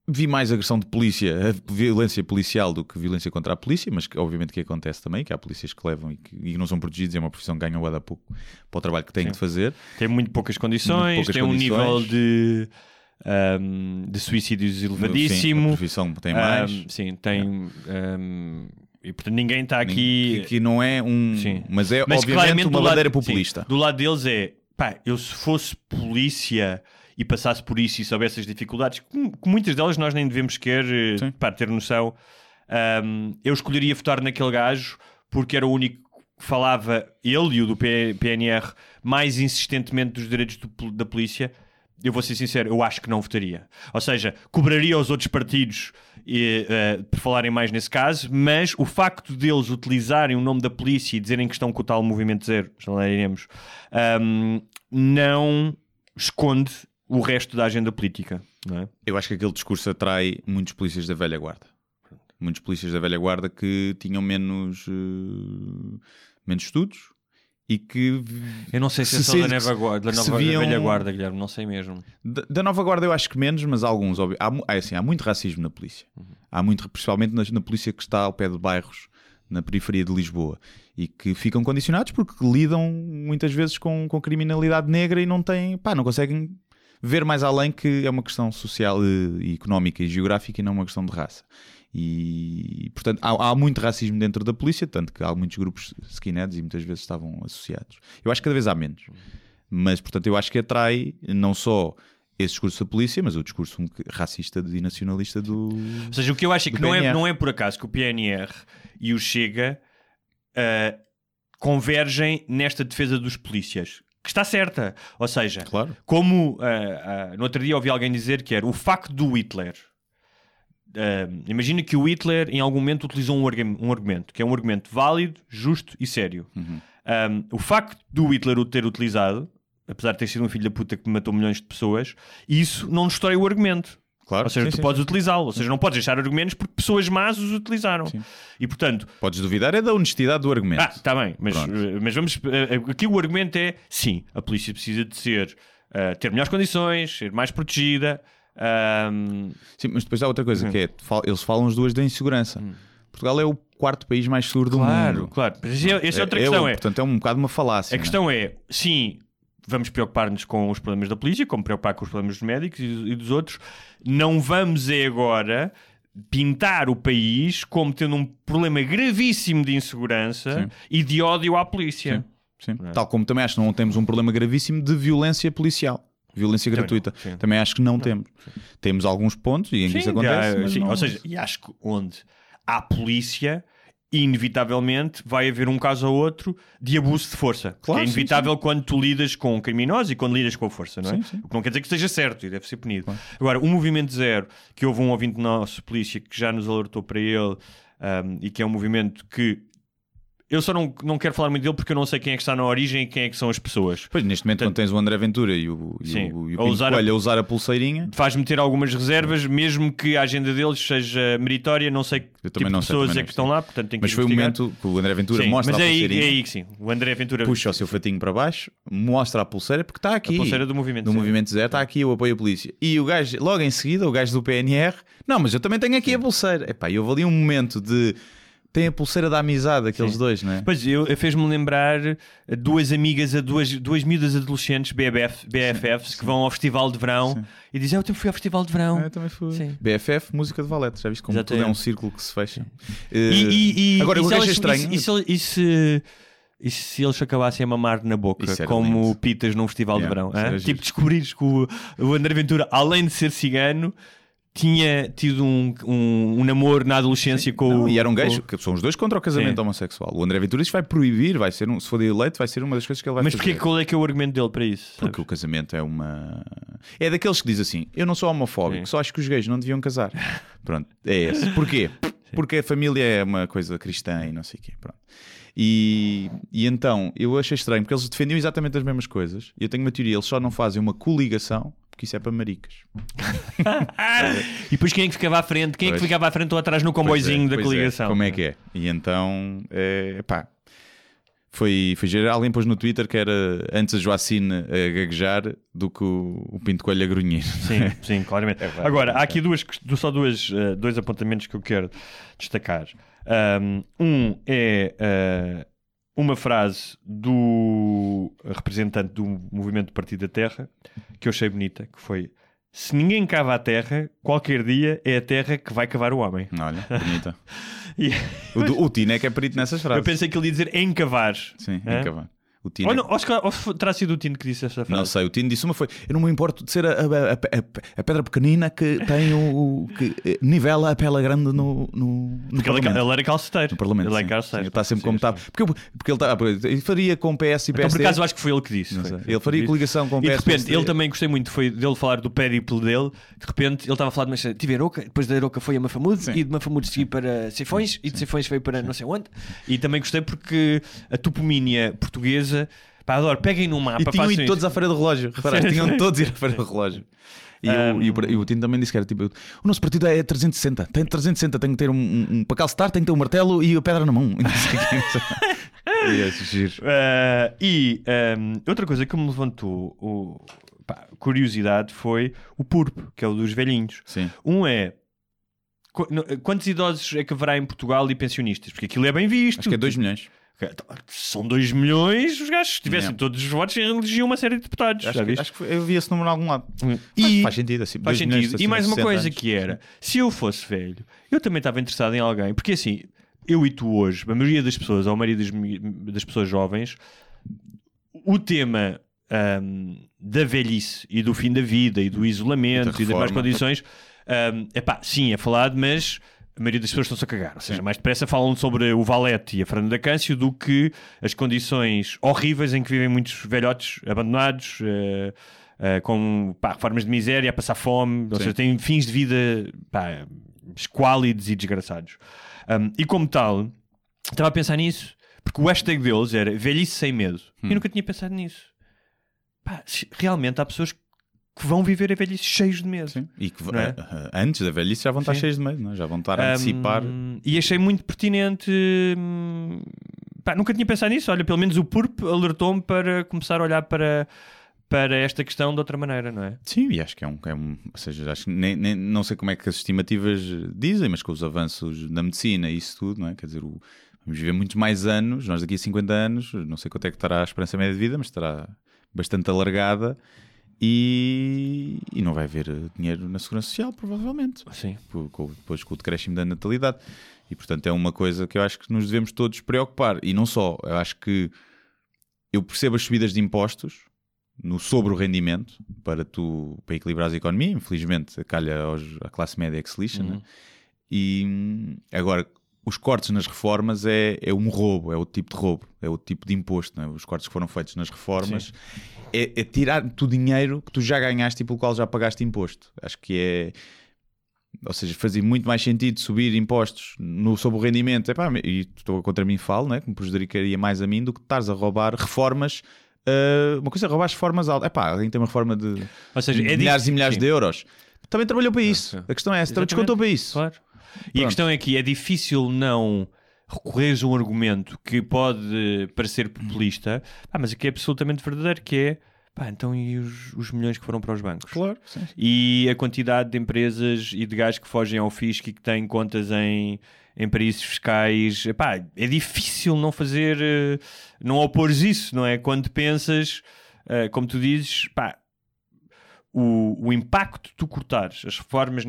vi mais agressão de polícia, violência policial do que violência contra a polícia, mas que, obviamente que acontece também, que há polícias que levam e que, e não são protegidos, é uma profissão que ganham bué da pouco para o trabalho que têm Sim. de fazer. Tem muito poucas condições, Muito poucas tem um condições. nível de, ahm, de suicídios Sim, a elevadíssimo. profissão tem mais. Ahm, sim, tem. ahm, e portanto ninguém está aqui. que, que não é um. Sim. Mas é Mas obviamente uma bandeira sim, populista. do lado deles é pá, eu se fosse polícia e passasse por isso e soubesse as dificuldades, que, muitas delas nós nem devemos querer eh, Sim. pá, ter noção, ahm, eu escolheria votar naquele gajo porque era o único que falava, ele e o do PNR, mais insistentemente dos direitos do da polícia. eu vou ser sincero, eu acho que não votaria. Ou seja, cobraria aos outros partidos e, eh, por falarem mais nesse caso, mas o facto deles utilizarem o nome da polícia e dizerem que estão com o tal movimento zero, já lá iremos, ahm, não esconde o resto da agenda política. Não é? Eu acho que aquele discurso atrai muitos polícias da velha guarda. Muitos polícias da velha guarda que tinham menos, eh, menos estudos e que. Eu não sei se, Se é só da, nova guarda, da nova viam- velha guarda, Guilherme, não sei mesmo. Da, da nova guarda eu acho que menos, mas alguns. óbvio. Há, é assim, há muito racismo na polícia. Há muito, principalmente na, na polícia que está ao pé de bairros, na periferia de Lisboa. E que ficam condicionados porque lidam muitas vezes com, com criminalidade negra e não têm. pá, não conseguem ver mais além que é uma questão social eh, e económica e geográfica e não uma questão de raça. E, portanto, há, há muito racismo dentro da polícia, tanto que há muitos grupos skinheads e muitas vezes estavam associados. Eu acho que cada vez há menos. Mas, portanto, eu acho que atrai não só esse discurso da polícia, mas o discurso racista e nacionalista do. Ou seja, o que eu acho é que não é, não é por acaso que o PNR e o Chega ah, convergem nesta defesa dos polícias. Que está certa. Ou seja, Claro. como ah, ah, no outro dia ouvi alguém dizer que era o facto do Hitler. Ah, imagina que o Hitler em algum momento utilizou um, argu- um argumento, que é um argumento válido, justo e sério. Ah, o facto do Hitler o ter utilizado, apesar de ter sido um filho da puta que matou milhões de pessoas, isso não destrói o argumento. Claro. Ou seja, Sim, tu sim, podes utilizá-lo. Ou seja, não podes deixar argumentos porque pessoas más os utilizaram. Sim. E portanto, Podes duvidar é da honestidade do argumento. ah, está bem, mas, Pronto. eh, mas vamos. eh, Aqui o argumento é sim, a polícia precisa de ser. eh, ter melhores condições, ser mais protegida. Sim, mas depois há outra Uhum. coisa, que é, fal- eles falam as duas da insegurança. Portugal é o quarto país mais seguro do Hum. claro, mundo. claro. Mas essa é, essa é outra questão. É, Portanto, é um bocado uma falácia. a é? questão é, sim, vamos preocupar-nos com os problemas da polícia, como preocupar com os problemas dos médicos e, e dos outros. Não vamos é agora pintar o país como tendo um problema gravíssimo de insegurança Sim. e de ódio à polícia. Sim. Tal como também acho que não temos um problema gravíssimo de violência policial. Violência Também gratuita. não, sim. Também acho que não temos. Temos alguns pontos e em que isso acontece. sim, não- Ou seja, e acho que onde há polícia, inevitavelmente vai haver um caso ou outro de abuso de força. Claro, é sim, inevitável quando tu lidas com criminosos e quando lidas com a força, não é? Sim, sim. O que não quer dizer que esteja certo e deve ser punido. Agora, o movimento zero, que houve um ouvinte nosso, polícia, que já nos alertou para ele um, e que é um movimento que eu só não, não quero falar muito dele porque eu não sei quem é que está na origem e quem é que são as pessoas. Pois, neste momento, quando tens o André Ventura e o, e Sim, o, e o a usar a- Coelho a usar a pulseirinha, faz-me ter algumas reservas, mesmo que a agenda deles seja meritória, não sei que Eu tipo não de sei, pessoas é que estão lá, portanto tem que mas foi o momento que o André Ventura Sim, mostra mas a é aí, é pulseirinha, aí que sim. O André Ventura puxa o seu fatinho para baixo, mostra a pulseira, porque está aqui. a pulseira do movimento. do sim. Movimento Zero, está aqui o apoio à polícia. E o gajo, logo em seguida, o gajo do PNR, não, mas eu também tenho aqui a pulseira. Epá, e houve ali um momento de. Tem a pulseira da amizade, aqueles Sim. dois, não é? Pois, eu, eu fez-me lembrar duas amigas, a duas, duas miúdas adolescentes, BFF, BFFs, que vão ao festival de verão e dizem: "Ah, Eu também fui ao festival de verão. Ah, eu também fui. Sim. BFF, música de valete, já viste como tudo é Exatamente. um círculo que se fecha. E, e, e, Agora, e o se que achei elas- estranho. E, se- e se- e se, eles acabassem a mamar na boca, como lindo. pitas num festival Yeah, de verão? Tipo, descobrires que o, o André Ventura, além de ser cigano, tinha tido um, um, um namoro na adolescência com Não, o. e eram gays, com- que são os dois contra o casamento Sim. homossexual. O André Ventura vai proibir, vai ser um, se for eleito, vai ser uma das coisas que ele vai Mas fazer. porquê, qual é que é o argumento dele para isso? Porque o casamento é uma. É daqueles que diz assim: eu não sou homofóbico, Sim. só acho que os gays não deviam casar. Pronto, é esse. Porquê? Porque a família é uma coisa cristã e não sei o quê. Pronto. E, e então eu achei estranho porque eles defendiam exatamente as mesmas coisas. E eu tenho uma teoria: eles só não fazem uma coligação porque isso é para maricas. E depois quem é que ficava à frente? Quem é que Pois. ficava à frente ou atrás no Pois comboizinho é, da pois é. coligação? Como é que é? E então, é, pá, foi, foi geral. Alguém pôs no Twitter que era antes a Joacine a gaguejar do que o, o Pinto Coelho a grunhir. Sim, sim, claramente. verdade, Agora, é há aqui duas, só duas, eh, dois apontamentos que eu quero destacar. Um é eh, uma frase do representante do movimento do Partido da Terra que eu achei bonita, que foi se ninguém cava a terra, qualquer dia é a terra que vai cavar o homem. Olha, bonita. E O, o Tino é que é perito nessas frases. eu pensei que ele ia dizer encavar. Sim, Hã? em cavar. O Tino Ou, não, calhar- ou f- terá sido o Tino que disse esta frase. Não sei, o Tino disse uma foi: Eu não me importo de ser a, a- a- a- pedra pequenina que tem o. que eh, nivela a pela grande no. no, no Porque ele, Parlamento. ele era calceteiro. No Parlamento. Ele é sim. calceteiro. Sim, está sempre Sim, como estava. Porque, porque ele estava. Ele faria com PS e Então, PSD. por acaso, eu acho que foi ele que disse. Foi- Ele faria que coligação com E de PS. repente, ele também gostei muito foi dele falar do périplo dele. De repente, ele estava a falar de uma cena. Tive Aroca, depois da Aroca foi a Mafamude Sim. e de Mafamude segui para Cefões e de Cefões foi para não sei onde. E também gostei porque a topomínia portuguesa, pá, adoro, peguem num mapa, E tinham ido todos à feira do relógio. Reparaste? Tinham todos ido à feira do relógio. E, Um, o, e, o, e o Tino também disse que era tipo: o nosso partido é 360, tem 360, tem que ter um, um, um para calcetar, tem que ter um martelo e a pedra na mão. É giro. Uh, e um, outra coisa que me levantou o, pá, curiosidade foi o PURP, que é o dos velhinhos. Sim. Um é qu- no- quantos idosos é que haverá em Portugal e pensionistas? Porque aquilo é bem visto. Acho que é 2 milhões. São 2 milhões, os gajos, se tivessem todos os votos, elegiam uma série de deputados. Acho já que, acho que eu vi esse número em algum lado. E- Faz, faz sentido, assim. Faz 2 milhões, sentido. assim, E mais uma 60 coisa anos. que era: se eu fosse velho, eu também estava interessado em alguém, porque assim, eu e tu hoje, a maioria das pessoas, ou a maioria das, das pessoas jovens, o tema ahm, da velhice e do fim da vida e do isolamento Da e das más condições, é pá, sim, é falado, mas. A maioria das pessoas estão-se a cagar. Ou seja, mais depressa falam sobre o Valete e a Fernanda Câncio do que as condições horríveis em que vivem muitos velhotes abandonados, eh, eh, com pá, formas de miséria, a passar fome, ou Sim. seja, têm fins de vida pá, esquálidos e desgraçados. Um, e como tal, estava a pensar nisso, porque o hashtag deles era velhice sem medo. Hum. eu nunca tinha pensado nisso. Pá, realmente há pessoas que vão viver a velhice cheios de medo. Sim. E que é? antes da velhice já vão estar Sim. cheios de medo, não é? já vão estar a antecipar. Um, e achei muito pertinente. hum, pá, nunca tinha pensado nisso. Olha, pelo menos o PURP alertou-me para começar a olhar para, para esta questão de outra maneira, não é? Sim, e acho que é um. É um ou seja, acho que nem, nem- não sei como é que as estimativas dizem, mas com os avanços da medicina e isso tudo, não é? Quer dizer, o- vamos viver muitos mais anos, nós daqui a 50 anos, não sei quanto é que estará a esperança média de vida, mas estará bastante alargada e, e não vai haver dinheiro na segurança social, provavelmente. Sim. com- com- depois com o decréscimo da natalidade. E portanto é uma coisa que eu acho que nos devemos todos preocupar. E não só, eu acho que eu percebo as subidas de impostos no sobre o rendimento para tu para equilibrar a economia, infelizmente calha aos, à classe média que se lixa, né? e agora os cortes nas reformas é, é um roubo, é outro tipo de roubo, é outro tipo de imposto, né? os cortes que foram feitos nas reformas é, é tirar-te o dinheiro que tu já ganhaste e pelo qual já pagaste imposto. Acho que é ou seja, fazia muito mais sentido subir impostos no, sobre o rendimento, Epá, e estou contra mim falo, né, que me prejudicaria mais a mim do que estares a roubar reformas. ah, uma coisa é roubar as reformas altas. Epá, alguém tem uma reforma de seja, é milhares dif- e milhares sim. de euros. Também trabalhou para isso. A questão é essa, também descontou para isso. Claro. E a questão é que é difícil não recorreres a um argumento que pode parecer populista, ah, mas aqui é absolutamente verdadeiro, que é pá, então e os, os milhões que foram para os bancos? Claro, sim. E a quantidade de empresas e de gajos que fogem ao fisco e que têm contas em, em paraísos fiscais, epá, é difícil não fazer, eh, não opores isso, não é? Quando pensas, eh, como tu dizes, pá, o, o impacto de tu cortares as reformas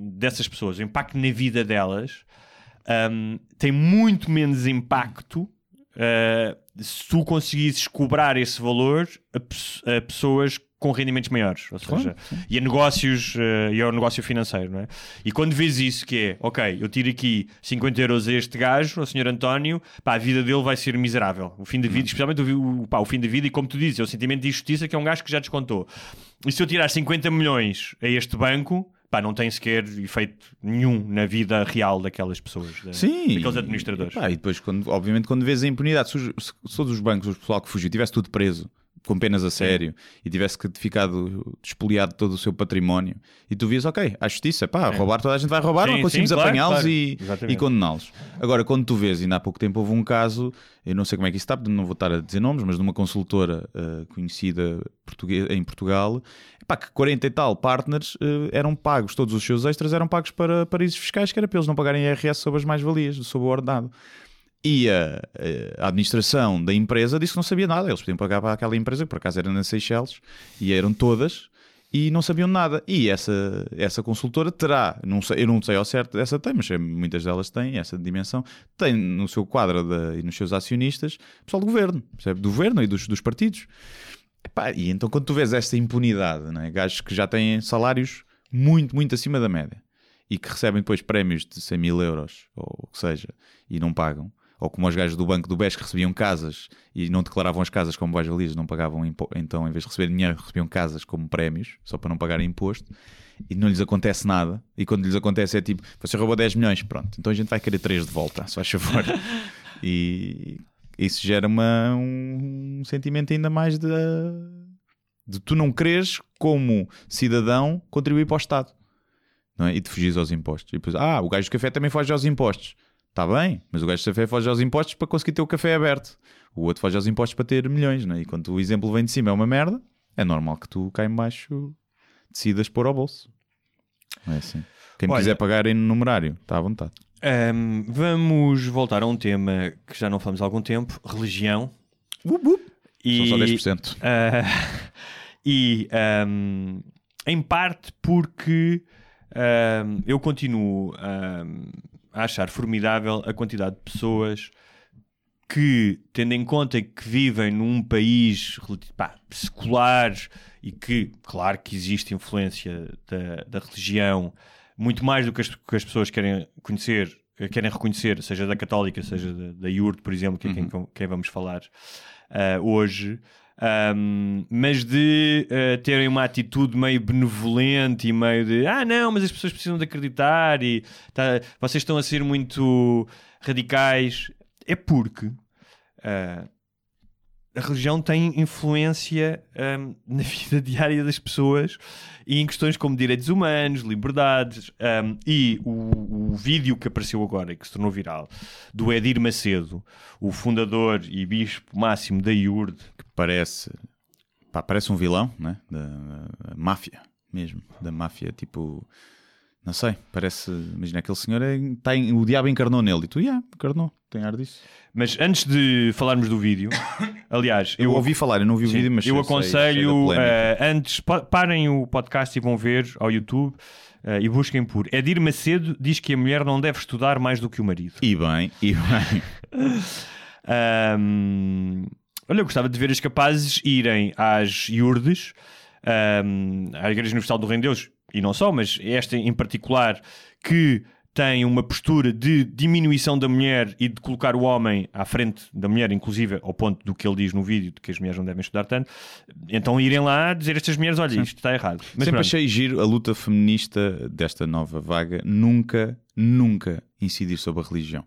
dessas pessoas, o impacto na vida delas, hum, tem muito menos impacto uh, se tu conseguisses cobrar esse valor a, a pessoas com rendimentos maiores, ou seja, e a negócios uh, e ao negócio financeiro, não é? E quando vês isso que é, ok, eu tiro aqui 50 euros a este gajo, ao senhor António, pá, a vida dele vai ser miserável. O fim da vida, especialmente o, o- pá, o fim da vida, e como tu dizes, é o sentimento de injustiça que é um gajo que já descontou. E se eu tirar 50 milhões a este banco, pá, não tem sequer efeito nenhum na vida real daquelas pessoas, da- Sim. daqueles administradores. E, pá, e depois, quando, obviamente, quando vês a impunidade, se, os- se todos os bancos, o pessoal que fugiu, tivesse tudo preso, com penas a sério, e tivesse que ficado despoliado todo o seu património, e tu vias, ok, a justiça, pá, roubar toda a gente vai roubar, Sim, não conseguimos claro, apanhá-los claro. e, e condená-los. Agora, quando tu vês, ainda há pouco tempo houve um caso, eu não sei como é que isso está, não vou estar a dizer nomes, mas de uma consultora eh, conhecida em Portugal, pá, que 40 e tal partners eh, eram pagos, todos os seus extras eram pagos para paraísos fiscais, que era para eles não pagarem IRS sobre as mais-valias, sobre o ordenado. E a, a administração da empresa disse que não sabia nada. Eles podiam pagar para aquela empresa, que por acaso era nas Seychelles, e eram todas. e não sabiam nada. E essa, essa consultora terá, não sei, eu não sei ao certo, essa tem, mas muitas delas têm essa dimensão, tem no seu quadro de, e nos seus acionistas pessoal do governo, percebe? do governo e dos, dos partidos. Epá, e então quando tu vês esta impunidade, né? gajos que já têm salários muito, muito acima da média e que recebem depois prémios de 100 mil euros, ou o que seja, e não pagam, ou como os gajos do Banco do BES que recebiam casas e não declaravam as casas como mais-valias, não pagavam então, em vez de receber dinheiro, recebiam casas como prémios, só para não pagarem imposto, e não lhes acontece nada. E quando lhes acontece é tipo, você roubou 10 milhões, pronto, então a gente vai querer 3 de volta, só a favor. e isso gera uma, um sentimento ainda mais de, de tu não queres, como cidadão, contribuir para o Estado. É? E de fugir aos impostos. E depois, ah, o gajo do café também foge aos impostos. Está bem, mas o gajo de café foge aos impostos para conseguir ter o café aberto. O outro foge aos impostos para ter milhões, não é? E quando o exemplo vem de cima é uma merda, é normal que tu cá em baixo decidas pôr ao bolso. É assim. Quem Olha- quiser pagar em numerário, está à vontade. Ahm, vamos voltar a um tema que já não falamos há algum tempo: religião. E, São só 10%. ah, e ahm, em parte porque ahm, eu continuo a achar formidável a quantidade de pessoas que, tendo em conta que vivem num país pá, secular e que, claro que existe influência da, da religião, muito mais do que as, que as pessoas querem conhecer, querem reconhecer, seja da católica, seja da, da IURD, por exemplo, que é quem, quem vamos falar ah, hoje, Ahm, mas de ah, terem uma atitude meio benevolente e meio de ah não, mas as pessoas precisam de acreditar e tá- vocês estão a ser muito radicais, é porque ah, a religião tem influência ahm, na vida diária das pessoas e em questões como direitos humanos, liberdades. ahm, e o, o vídeo que apareceu agora e que se tornou viral do Edir Macedo, o fundador e bispo máximo da IURD, Parece, pá, parece um vilão, né? Da, da máfia, mesmo. Da máfia, tipo, não sei, parece. Imagina, aquele senhor é, tá em- o diabo encarnou nele e tu, yeah, encarnou, tem ar disso. Mas antes de falarmos do vídeo, aliás, Eu, ouvi falar, eu não vi o Sim, vídeo, mas eu sei- sei aconselho polémica. eh, antes pa- parem o podcast e vão ver ao YouTube eh, e busquem por Edir Macedo diz que a mulher não deve estudar mais do que o marido. E bem, e bem. Ahm, olha, eu gostava de ver as capazes irem às iurdes, ahm, à Igreja Universal do Reino de Deus, e não só, mas esta em particular, que tem uma postura de diminuição da mulher e de colocar o homem à frente da mulher, inclusive ao ponto do que ele diz no vídeo, de que as mulheres não devem estudar tanto, então irem lá dizer a estas mulheres, olha, isto está errado. Mas Sempre pronto. achei giro a luta feminista desta nova vaga nunca, nunca incidir sobre a religião.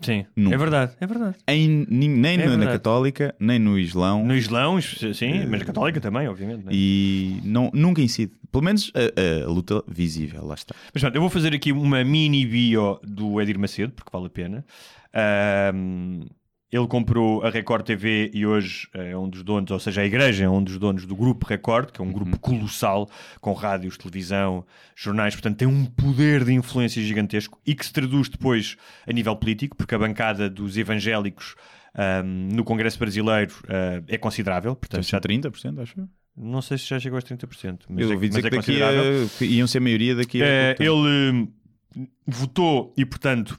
Sim, Nunca. é verdade, é verdade. Em, nem É na- na verdade. católica, nem no Islão. No Islão, sim, mas na Católica também, obviamente. né? E não, nunca incide. Pelo menos a, a luta visível, lá está. Mas pronto, eu vou fazer aqui uma mini bio do Edir Macedo, porque vale a pena. Ele comprou a Record TV e hoje é um dos donos, ou seja, a igreja é um dos donos do Grupo Record, que é um grupo colossal, com rádios, televisão, jornais, portanto tem um poder de influência gigantesco e que se traduz depois a nível político, porque a bancada dos evangélicos ahm, no Congresso Brasileiro ah, é considerável, portanto já, Já 30%, acho não sei se já chegou aos 30%, mas Eu é, ouvi mas dizer é que daqui a, que iam ser a maioria daqui a. Eh, tempo. ele votou e, portanto,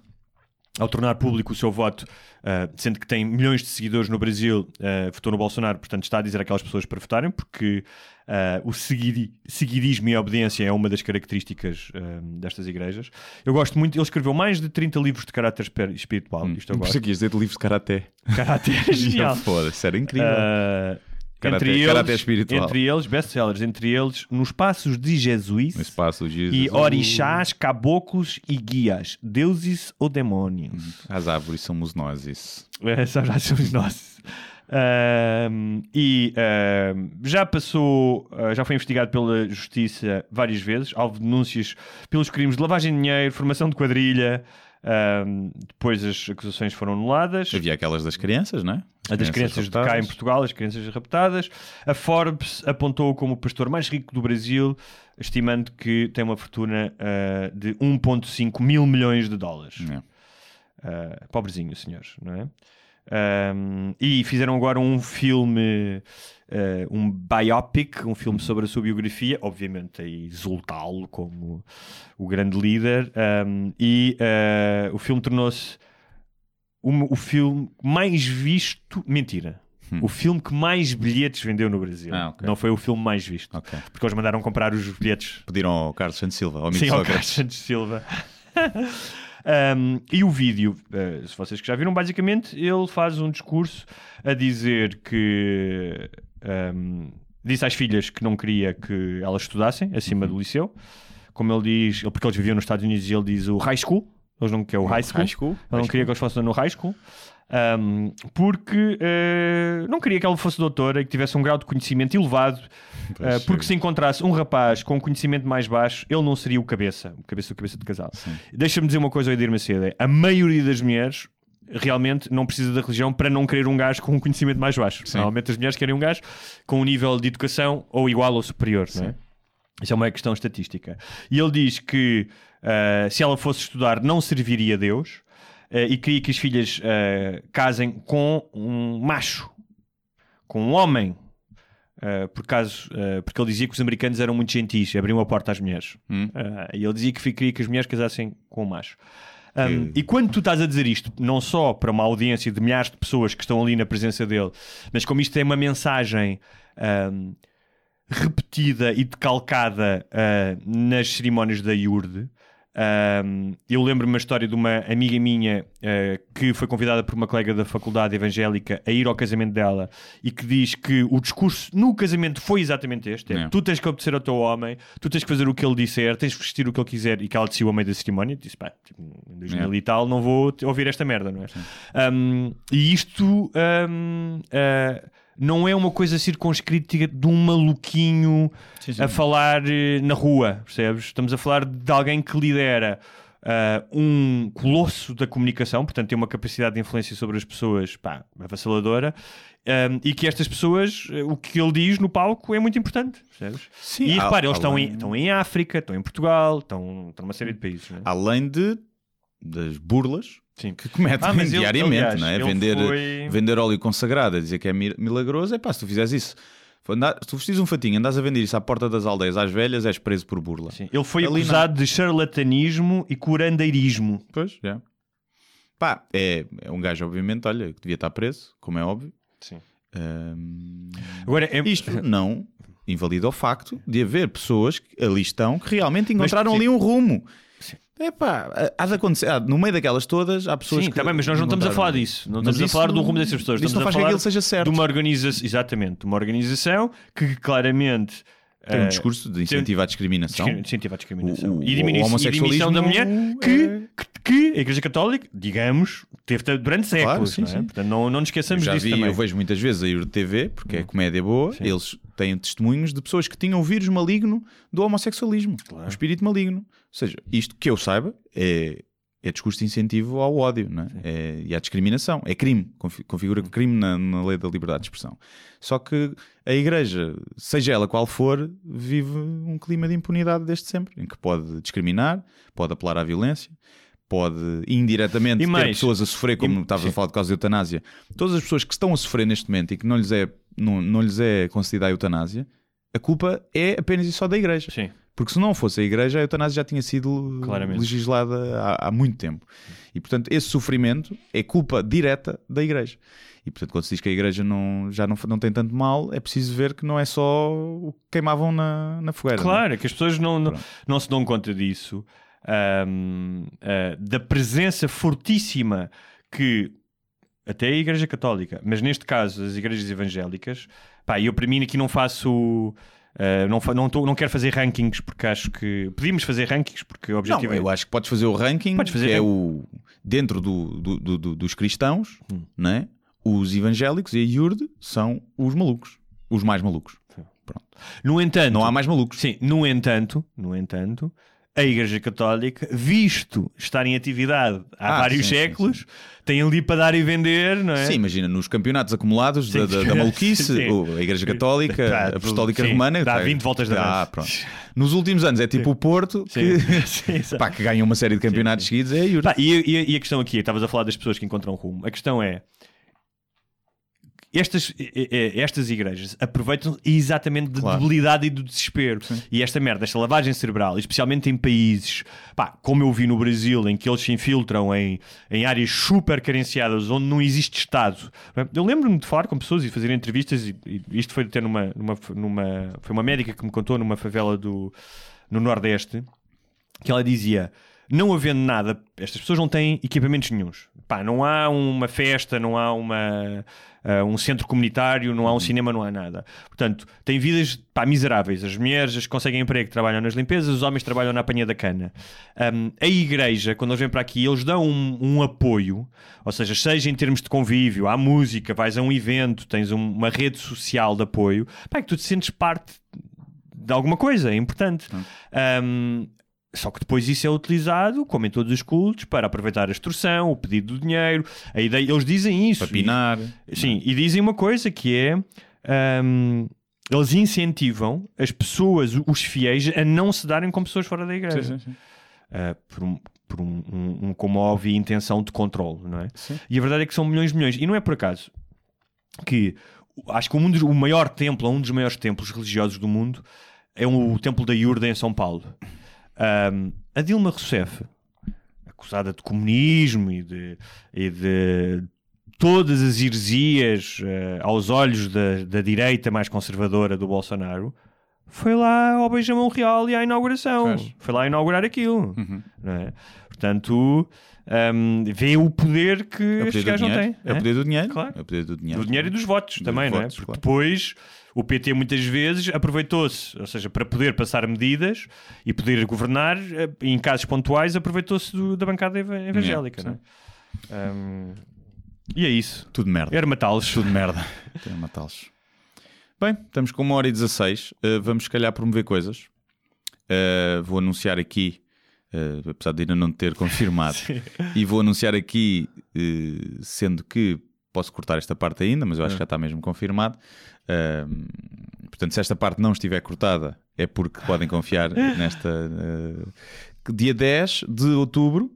ao tornar público o seu voto, eh, sendo que tem milhões de seguidores no Brasil, eh, votou no Bolsonaro, portanto, está a dizer àquelas pessoas para votarem, porque eh, o seguidi- seguidismo e a obediência é uma das características destas igrejas. Eu gosto muito, ele escreveu mais de 30 livros de caráter espiritual, isto eu Por gosto. isso aqui dizer de livros de karaté. Caráter é genial. Foda-se, era incrível. Karaté- entre, eles, espiritual. entre eles, best-sellers, entre eles, Nos Passos de Jesus, no espaço, Jesus. e orixás, caboclos e guias, deuses ou demônios. As árvores somos nós, isso. Essas já somos nós. Ahm, e ahm, já passou, ah, já foi investigado pela justiça várias vezes, alvo de denúncias pelos crimes de lavagem de dinheiro, formação de quadrilha. ahm, depois as acusações foram anuladas. Havia aquelas das crianças, não é? A das crianças de cá em. Portugal, as crianças raptadas. A Forbes apontou como o pastor mais rico do Brasil, estimando que tem uma fortuna ah, de 1,5 mil milhões de dólares. Uh, pobrezinho, senhores, não é? Um, e fizeram agora um filme, uh, um biopic, um filme sobre a sua biografia, obviamente a exultá-lo como o grande líder. Um, e uh, o filme tornou-se o, o filme mais visto. Mentira. O filme que mais bilhetes vendeu no Brasil. Ah, ok. Não foi o filme mais visto. Ok. Porque eles mandaram comprar os bilhetes Pediram ao Carlos Santos Silva, ao Sim, ao. Carlos Santos Silva. Um, e o vídeo, uh, se vocês que já viram, basicamente ele faz um discurso a dizer que um, disse às filhas que não queria que elas estudassem acima Uhum. do liceu. Como ele diz, porque eles viviam nos Estados Unidos e ele diz o high school, eles não querem o high school. High school. Ele não queria que eles fossem no high school. um, porque uh, não queria que ela fosse doutora e que tivesse um grau de conhecimento elevado Uh, porque se encontrasse um rapaz com conhecimento mais baixo, ele não seria o cabeça, o cabeça do cabeça de casal. Deixa-me dizer uma coisa Edir Macedo: é, a maioria das mulheres realmente não precisa da religião para não querer um gajo com um conhecimento mais baixo. Sim. Normalmente as mulheres querem um gajo com um nível de educação ou igual ou superior, não é? Isso é uma questão estatística. E ele diz que uh, se ela fosse estudar, não serviria a Deus uh, e queria que as filhas uh, casem com um macho, com um homem. Por caso, porque ele dizia que os americanos eram muito gentis, abriam a porta às mulheres. Hum. E ele dizia que queria que as mulheres casassem com o macho. Um, E quando tu estás a dizer isto, não só para uma audiência de milhares de pessoas que estão ali na presença dele, mas como isto é uma mensagem um, repetida e decalcada uh, nas cerimónias da Iurde. Um, eu lembro-me uma história de uma amiga minha uh, que foi convidada por uma colega da faculdade evangélica a ir ao casamento dela e que diz que o discurso no casamento foi exatamente este: é, É. tu tens que obedecer ao teu homem, tu tens que fazer o que ele disser, tens que vestir o que ele quiser. E que ela decidiu a meio da cerimónia disse: pá, tipo, em 2000 e tal, não vou ouvir esta merda, não é? Um, e isto um, uh, não é uma coisa circunscrita de um maluquinho Sim, sim. a falar eh, na rua, percebes? Estamos a falar de alguém que lidera ah, um colosso da comunicação, portanto tem uma capacidade de influência sobre as pessoas pá, avassaladora, ah, e que estas pessoas, eh, o que ele diz no palco é muito importante, percebes? Sim, e repara, eles estão em, estão em África, estão em Portugal, estão, estão numa série de países. É? Além de das burlas Sim. que cometem Ah, mas ele- diariamente, aliás, não é? Vender, foi- vender óleo consagrado, a dizer que é mi- milagroso, é pá, se tu fizeres isso, andar- se tu vestis um fatinho, andas a vender isso à porta das aldeias às velhas, és preso por burla. Sim. Ele foi Ali não. acusado de charlatanismo e curandeirismo. Pois, já. Pá, é, é um gajo, obviamente, olha, que devia estar preso, como é óbvio. Sim. Ahm, Agora, é... Isto não invalida o facto de haver pessoas que ali estão que realmente encontraram sim. ali um rumo. É pá, há de acontecer. há- no meio daquelas todas, há pessoas Sim, que. bem, mas nós não estamos a falar disso. Não estamos a falar do rumo dessas pessoas. Estamos não a faz que falar aquilo seja certo. de uma organização, exatamente, de uma organização que claramente Tem um eh, discurso de incentivo à discriminação. discri- incentiva a discriminação O- e, diminu- e diminuição da mulher que, que, que a Igreja Católica, digamos, teve durante séculos. sim, não é? sim. Portanto, não, não nos esqueçamos já disso vi, também. Hum. eu vejo muitas vezes a TV, porque é comédia boa, eles têm testemunhos de pessoas que tinham vírus maligno do homossexualismo, o espírito maligno. Ou seja, isto que eu saiba é, é discurso de incentivo ao ódio não é? É- e à discriminação. É crime, confi- configura crime na, na lei da liberdade de expressão. Só que a Igreja, seja ela qual for, vive um clima de impunidade desde sempre, em que pode discriminar, pode apelar à violência. Pode indiretamente E ter mais, pessoas a sofrer, como e- estavas sim. a falar de causa de eutanásia. Todas as pessoas que estão a sofrer neste momento e que não lhes é, não, não lhes é concedida a eutanásia, a culpa é apenas e só da Igreja. Sim. Porque se não fosse a Igreja, a eutanásia já tinha sido Claramente. legislada há, há muito tempo. E portanto, esse sofrimento é culpa direta da Igreja. E portanto, quando se diz que a Igreja não, já não, não tem tanto mal, é preciso ver que não é só o que queimavam na, na fogueira. é? Claro, é que as pessoas não, não, não se dão conta disso, ahm, ah, da presença fortíssima que até a Igreja Católica, mas neste caso as igrejas evangélicas, pá, eu para mim aqui não faço. Ah, não, não, tô- não quero fazer rankings porque acho que podíamos fazer rankings porque o Não, objetivo é eu acho que podes fazer o ranking, fazer que é ranking. o dentro do, do- do- do- dos cristãos, Hum. né? os evangélicos e a Iurde são os malucos, os mais malucos. Pronto. No entanto, Não há mais malucos. Sim, no entanto, no entanto, a Igreja Católica, visto estar em atividade há Ah, vários sim, sim, séculos, tem ali para dar e vender, não é? Sim, imagina, nos campeonatos acumulados Sim, da, da, sim. da maluquice, Sim. a Igreja Católica, a Apostólica sim, Romana. dá tá- 20 voltas da Ah, pronto. Nos últimos anos é tipo o Porto, que, Sim, sim, pá, que ganha uma série de campeonatos seguidos. É e, e- e a questão aqui, estavas a falar das pessoas que encontram rumo. A questão é: estas, eh, eh, estas igrejas aproveitam exatamente da Claro. debilidade e do desespero. E esta merda, esta lavagem cerebral, especialmente em países, pá, como eu vi no Brasil, em que eles se infiltram em, em áreas super carenciadas, onde não existe Estado. Eu lembro-me de falar com pessoas e fazer entrevistas, e, e isto foi até numa, numa, numa. Foi uma médica que me contou numa favela do, no Nordeste, que ela dizia. Não havendo nada, estas pessoas não têm equipamentos nenhuns. Pá, não há uma festa, não há uma, ah, um centro comunitário, não há um cinema, não há nada. Portanto, têm vidas pá, miseráveis. As mulheres as conseguem emprego trabalham nas limpezas, os homens trabalham na apanha da cana. Ahm, a igreja, quando eles vêm para aqui, eles dão um, um apoio, ou seja, seja em termos de convívio, há música, vais a um evento, tens um- uma rede social de apoio, pá, é que tu te sentes parte de alguma coisa, é importante. Ahm, só que depois isso é utilizado, como em todos os cultos, para aproveitar a extorsão, o pedido do dinheiro. A ideia, eles dizem isso. Para pinar. E- sim, e dizem uma coisa que é. ahm, eles incentivam as pessoas, os fiéis, a não se darem com pessoas fora da igreja. Sim, sim, sim. Ah, por um, por um, um, um como óbvia intenção de controle, não é? Sim. E a verdade é que são milhões de milhões. E não é por acaso que acho que um dos- o maior templo, um dos maiores templos religiosos do mundo é o Templo da Iurda em São Paulo. Ahm, a Dilma Rousseff, acusada de comunismo e de, e de todas as heresias eh, aos olhos da, da direita mais conservadora do Bolsonaro, foi lá ao Beijamão Real e à inauguração. Foi lá inaugurar aquilo. Uhum. não é? Portanto, ahm, vê o poder que É o estes poder do gajos não dinheiro. têm. É o é? poder do dinheiro. Claro. É o poder do dinheiro. Do dinheiro e dos votos Dos também, não é? Porque claro. depois o PT muitas vezes aproveitou-se, ou seja, para poder passar medidas e poder governar, eh, em casos pontuais, aproveitou-se da bancada eva- evangélica. Yeah, não é? Ahm, e é isso. Tudo merda. Era matá-los. Tudo merda. Quero matá-los. Bem, estamos com uma hora e 16. Uh, vamos, se calhar, promover coisas. Uh, vou anunciar aqui, uh, apesar de ainda não ter confirmado, e vou anunciar aqui, uh, sendo que posso cortar esta parte ainda, mas eu acho que já está mesmo confirmado. Uh, portanto, se esta parte não estiver cortada, é porque podem confiar nesta. uh, dia 10 de outubro,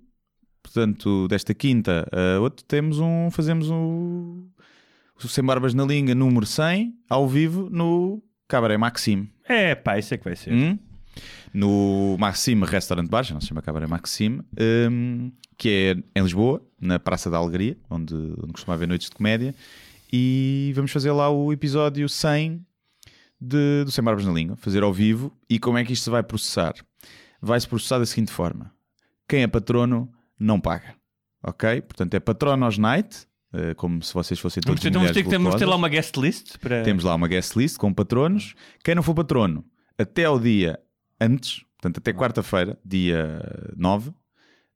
portanto, desta quinta a outro, temos um. Fazemos um. O Sem Barbas na Língua, número 100, ao vivo no Cabaré Maxime. É, pá, isso é que vai ser. Hum? No Maxime Restaurant Bar, já não se chama Cabaré Maxime, hum, que é em Lisboa, na Praça da Alegria, onde, onde costuma haver noites de comédia. E vamos fazer lá o episódio 100 de, do Sem Barbas na Língua, fazer ao vivo. E como é que isto se vai processar? Vai-se processar da seguinte forma: quem é patrono não paga. Ok? Portanto, é patronos night, eh, como se vocês fossem todos então vamos ter, que ter, lá uma guest list para. Temos lá uma guest list com patronos. Quem não for patrono, até ao dia antes, portanto, até quarta-feira, dia 9,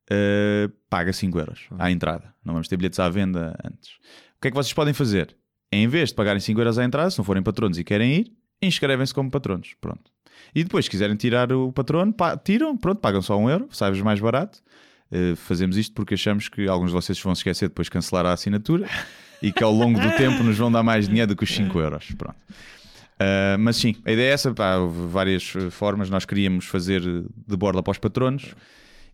eh, paga 5 euros à entrada. Não vamos ter bilhetes à venda antes. O que é que vocês podem fazer? Em vez de pagarem 5 euros à entrada, se não forem patronos e querem ir, inscrevem-se como patronos. Pronto. E depois, se quiserem tirar o patrono, pa- tiram, pronto, pagam só 1 euro, sai-vos mais barato. Eh, fazemos isto porque achamos que alguns de vocês vão se esquecer depois de cancelar a assinatura e que ao longo do tempo nos vão dar mais dinheiro do que os 5 euros. Pronto. Uh, mas sim, a ideia é essa, pá, houve várias uh, formas. Nós queríamos fazer uh, de borla para os patronos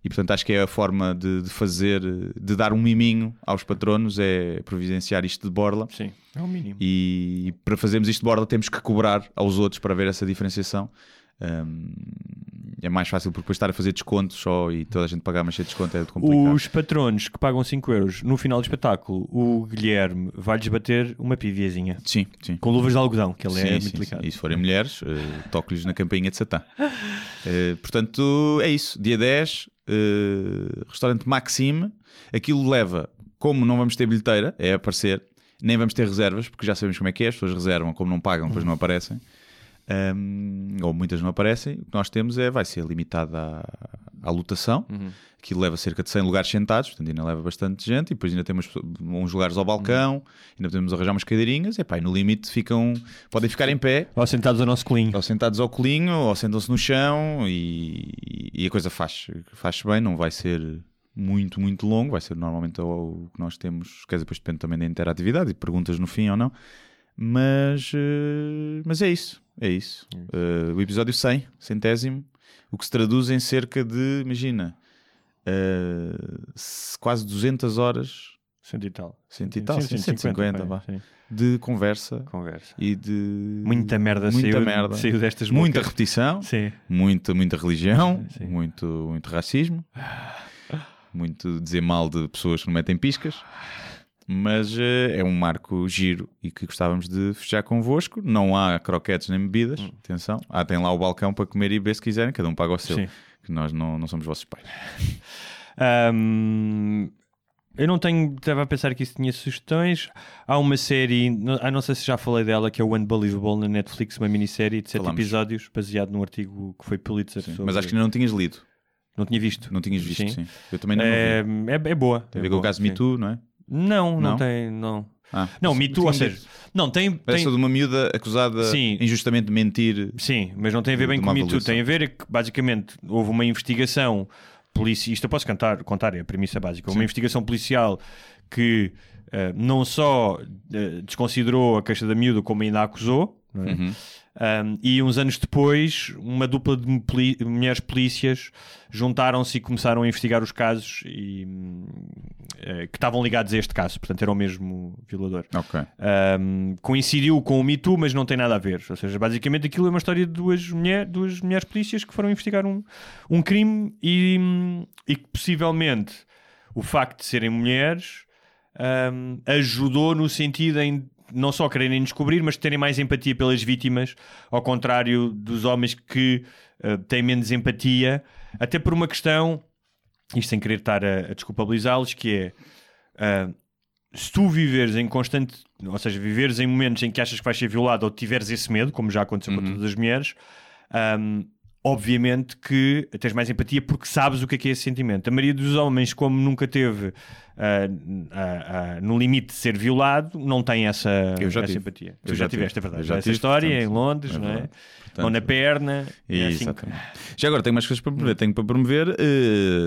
e, portanto, acho que é a forma de, de fazer, uh, de dar um miminho aos patronos, é providenciar isto de borla. Sim, é o mínimo. E para fazermos isto de borla, temos que cobrar aos outros para ver essa diferenciação. Um, é mais fácil porque depois estar a fazer descontos só e toda a gente pagar, mas ser desconto é complicado. Os patronos que pagam 5 euros no final do espetáculo, o Guilherme vai-lhes bater uma piviazinha. Sim, sim. Com luvas de algodão, que ele é Sim, muito sim, delicado. sim. E se forem mulheres, uh, toque-lhes na campainha de Satã. Uh, portanto, é isso. Dia 10, uh, restaurante Maxime. Aquilo leva, como não vamos ter bilheteira, é aparecer, nem vamos ter reservas, porque já sabemos como é que é. As pessoas reservam, como não pagam, depois não aparecem. Um, ou muitas não aparecem. O que nós temos é, vai ser limitado à, à lotação. Aquilo leva cerca de 100 lugares sentados, portanto ainda leva bastante gente. E depois ainda temos uns lugares ao balcão, ainda podemos arranjar umas cadeirinhas. E pá, e no limite ficam, podem ficar em pé, Ou sentados ao nosso colinho. ou sentados ao colinho, ou sentam-se no chão e, e a coisa faz, faz bem, não vai ser muito, muito longo, vai ser normalmente o, o que nós temos, quer dizer, depois depende também da interatividade e perguntas no fim ou não, mas, eh, mas é isso, é isso. Eh, o episódio 100, centésimo, o que se traduz em cerca de, imagina, se- quase 200 horas Cento e tal. Cento e tal, sim, 150, pá, vá. sim. de conversa Conversa. e de. Muita merda, muita saiu, merda. saiu destas Muita bocas. repetição, Sim. muita, muita religião, Sim. muito, muito racismo, muito dizer mal de pessoas que não metem piscas. Mas eh, é um marco giro e que gostávamos de fechar convosco. Não há croquetes nem bebidas, Hum. atenção. Ah, tem lá o balcão para comer e beber se quiserem, cada um paga o seu. Sim. Que nós não, não somos vossos pais. Ahm, eu não tenho. Estava a pensar que isso tinha sugestões. Há uma série, não, ah, não sei se já falei dela, que é o Unbelievable na Netflix, uma minissérie de sete Falamos. episódios, baseado num artigo que foi Pulitzer. sobre- Mas acho que ainda não tinhas lido, não tinha visto. não tinhas visto, Sim. sim. Eu também não, É, vi. é, é boa. Tem a é ver com o caso sim. Me Too, não é? Não, não, Não? tem. Não, Ah, não Me Too, ou seja, não tem. É tem de uma miúda acusada Sim. injustamente de mentir. Sim, mas não tem a ver bem com Me Too. Tem a ver é que, basicamente, houve uma investigação policial. Isto eu posso cantar, contar, é a premissa básica. Houve uma investigação policial que eh, não só eh, desconsiderou a queixa da miúda, como ainda a acusou. é? Uhum. Um, e uns anos depois, uma dupla de mulheres polícias juntaram-se e começaram a investigar os casos e, eh, que estavam ligados a este caso. Portanto, era o mesmo violador. Ok. Um, coincidiu com o Me Too, mas não tem nada a ver. Ou seja, basicamente aquilo é uma história de duas, mulher, duas mulheres polícias que foram investigar um, um crime e, e que possivelmente o facto de serem mulheres um, ajudou no sentido em não só quererem descobrir, mas terem mais empatia pelas vítimas, ao contrário dos homens que uh, têm menos empatia, até por uma questão, isto sem querer estar a, a desculpabilizá-los, que é uh, se tu viveres em constante, ou seja, viveres em momentos em que achas que vais ser violado ou tiveres esse medo, como já aconteceu com todas as mulheres, um, obviamente que tens mais empatia porque sabes o que é que é esse sentimento. A maioria dos homens, como nunca teve uh, uh, uh, no limite de ser violado, não tem essa, Eu já essa tive. empatia. Eu Tu já já tive. tiveste, é verdade. Eu já essa tive, história portanto, em Londres, é não é? verdade. Mão na Portanto, perna. é assim que-. Já agora tenho mais coisas para promover. Tenho para promover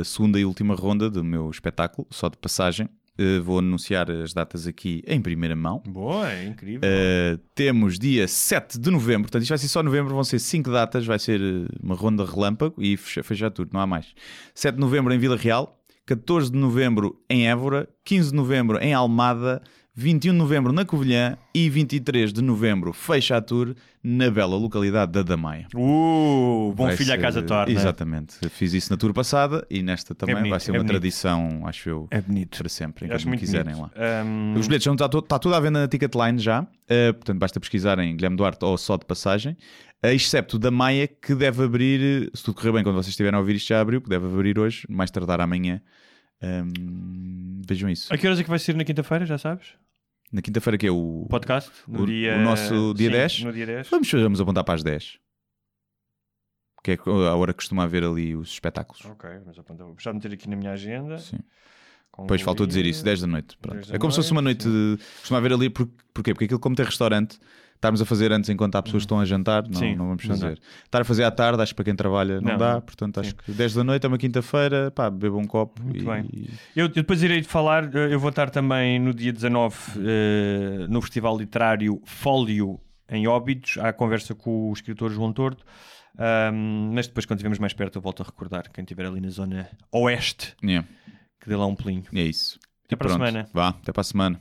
a segunda e última ronda do meu espetáculo, só de passagem. Eh, vou anunciar as datas aqui em primeira mão. Boa, é incrível. Uh, temos dia 7 de novembro, portanto, isto vai ser só novembro, vão ser 5 datas, vai ser uh, uma ronda relâmpago e fecha, fecha tudo, não há mais. 7 de novembro em Vila Real, 14 de novembro em Évora, 15 de novembro em Almada, 21 de novembro na Covilhã e 23 de novembro fecha a tour na bela localidade da Damaia. Uh, bom Vai filho à ser- casa torna. Exatamente, fiz isso na tour passada e nesta também bonito, vai ser é uma bonito. tradição, acho eu, É bonito. para sempre, enquanto me quiserem bonito. lá. Um, Os bilhetes estão está, tudo- está tudo à venda na Ticketline já, uh, portanto basta pesquisar em Guilherme Duarte ou só de passagem, uh, excepto da Maia que deve abrir, se tudo correr bem quando vocês estiverem a ouvir isto já abriu, que deve abrir hoje, mais tardar amanhã. Um, vejam isso. A que horas é que vai ser na quinta-feira, já sabes? Na quinta-feira que é o... Podcast? O- dia... o nosso dia Sim, 10? No dia 10. Vamos, vamos apontar para as 10. Que é a hora que costuma haver ali os espetáculos. Ok, vamos apontar. Vou meter aqui na minha agenda. Sim. O faltou dizer isso, 10 da noite. Pronto. 10 da É como se fosse uma noite, noite. de- Costuma haver ali. Por, porquê? Porque aquilo, como tem restaurante, estarmos a fazer antes enquanto há pessoas que estão a jantar, não, Sim, não vamos não fazer. Estar a fazer à tarde, acho que para quem trabalha não, Não, dá. não. Portanto, acho Sim. que 10 da noite é uma quinta-feira, pá, beba um copo. Muito e... bem. Eu, eu depois irei falar, eu vou estar também no dia 19 eh, no Festival Literário Fólio em Óbidos, à conversa com o escritor João Tordo. Ahm, mas depois, quando estivermos mais perto, eu volto a recordar. Quem estiver ali na zona oeste, Yeah, que dê lá um pelinho. é isso. Até E para a pronto. semana. Vá, até para a semana.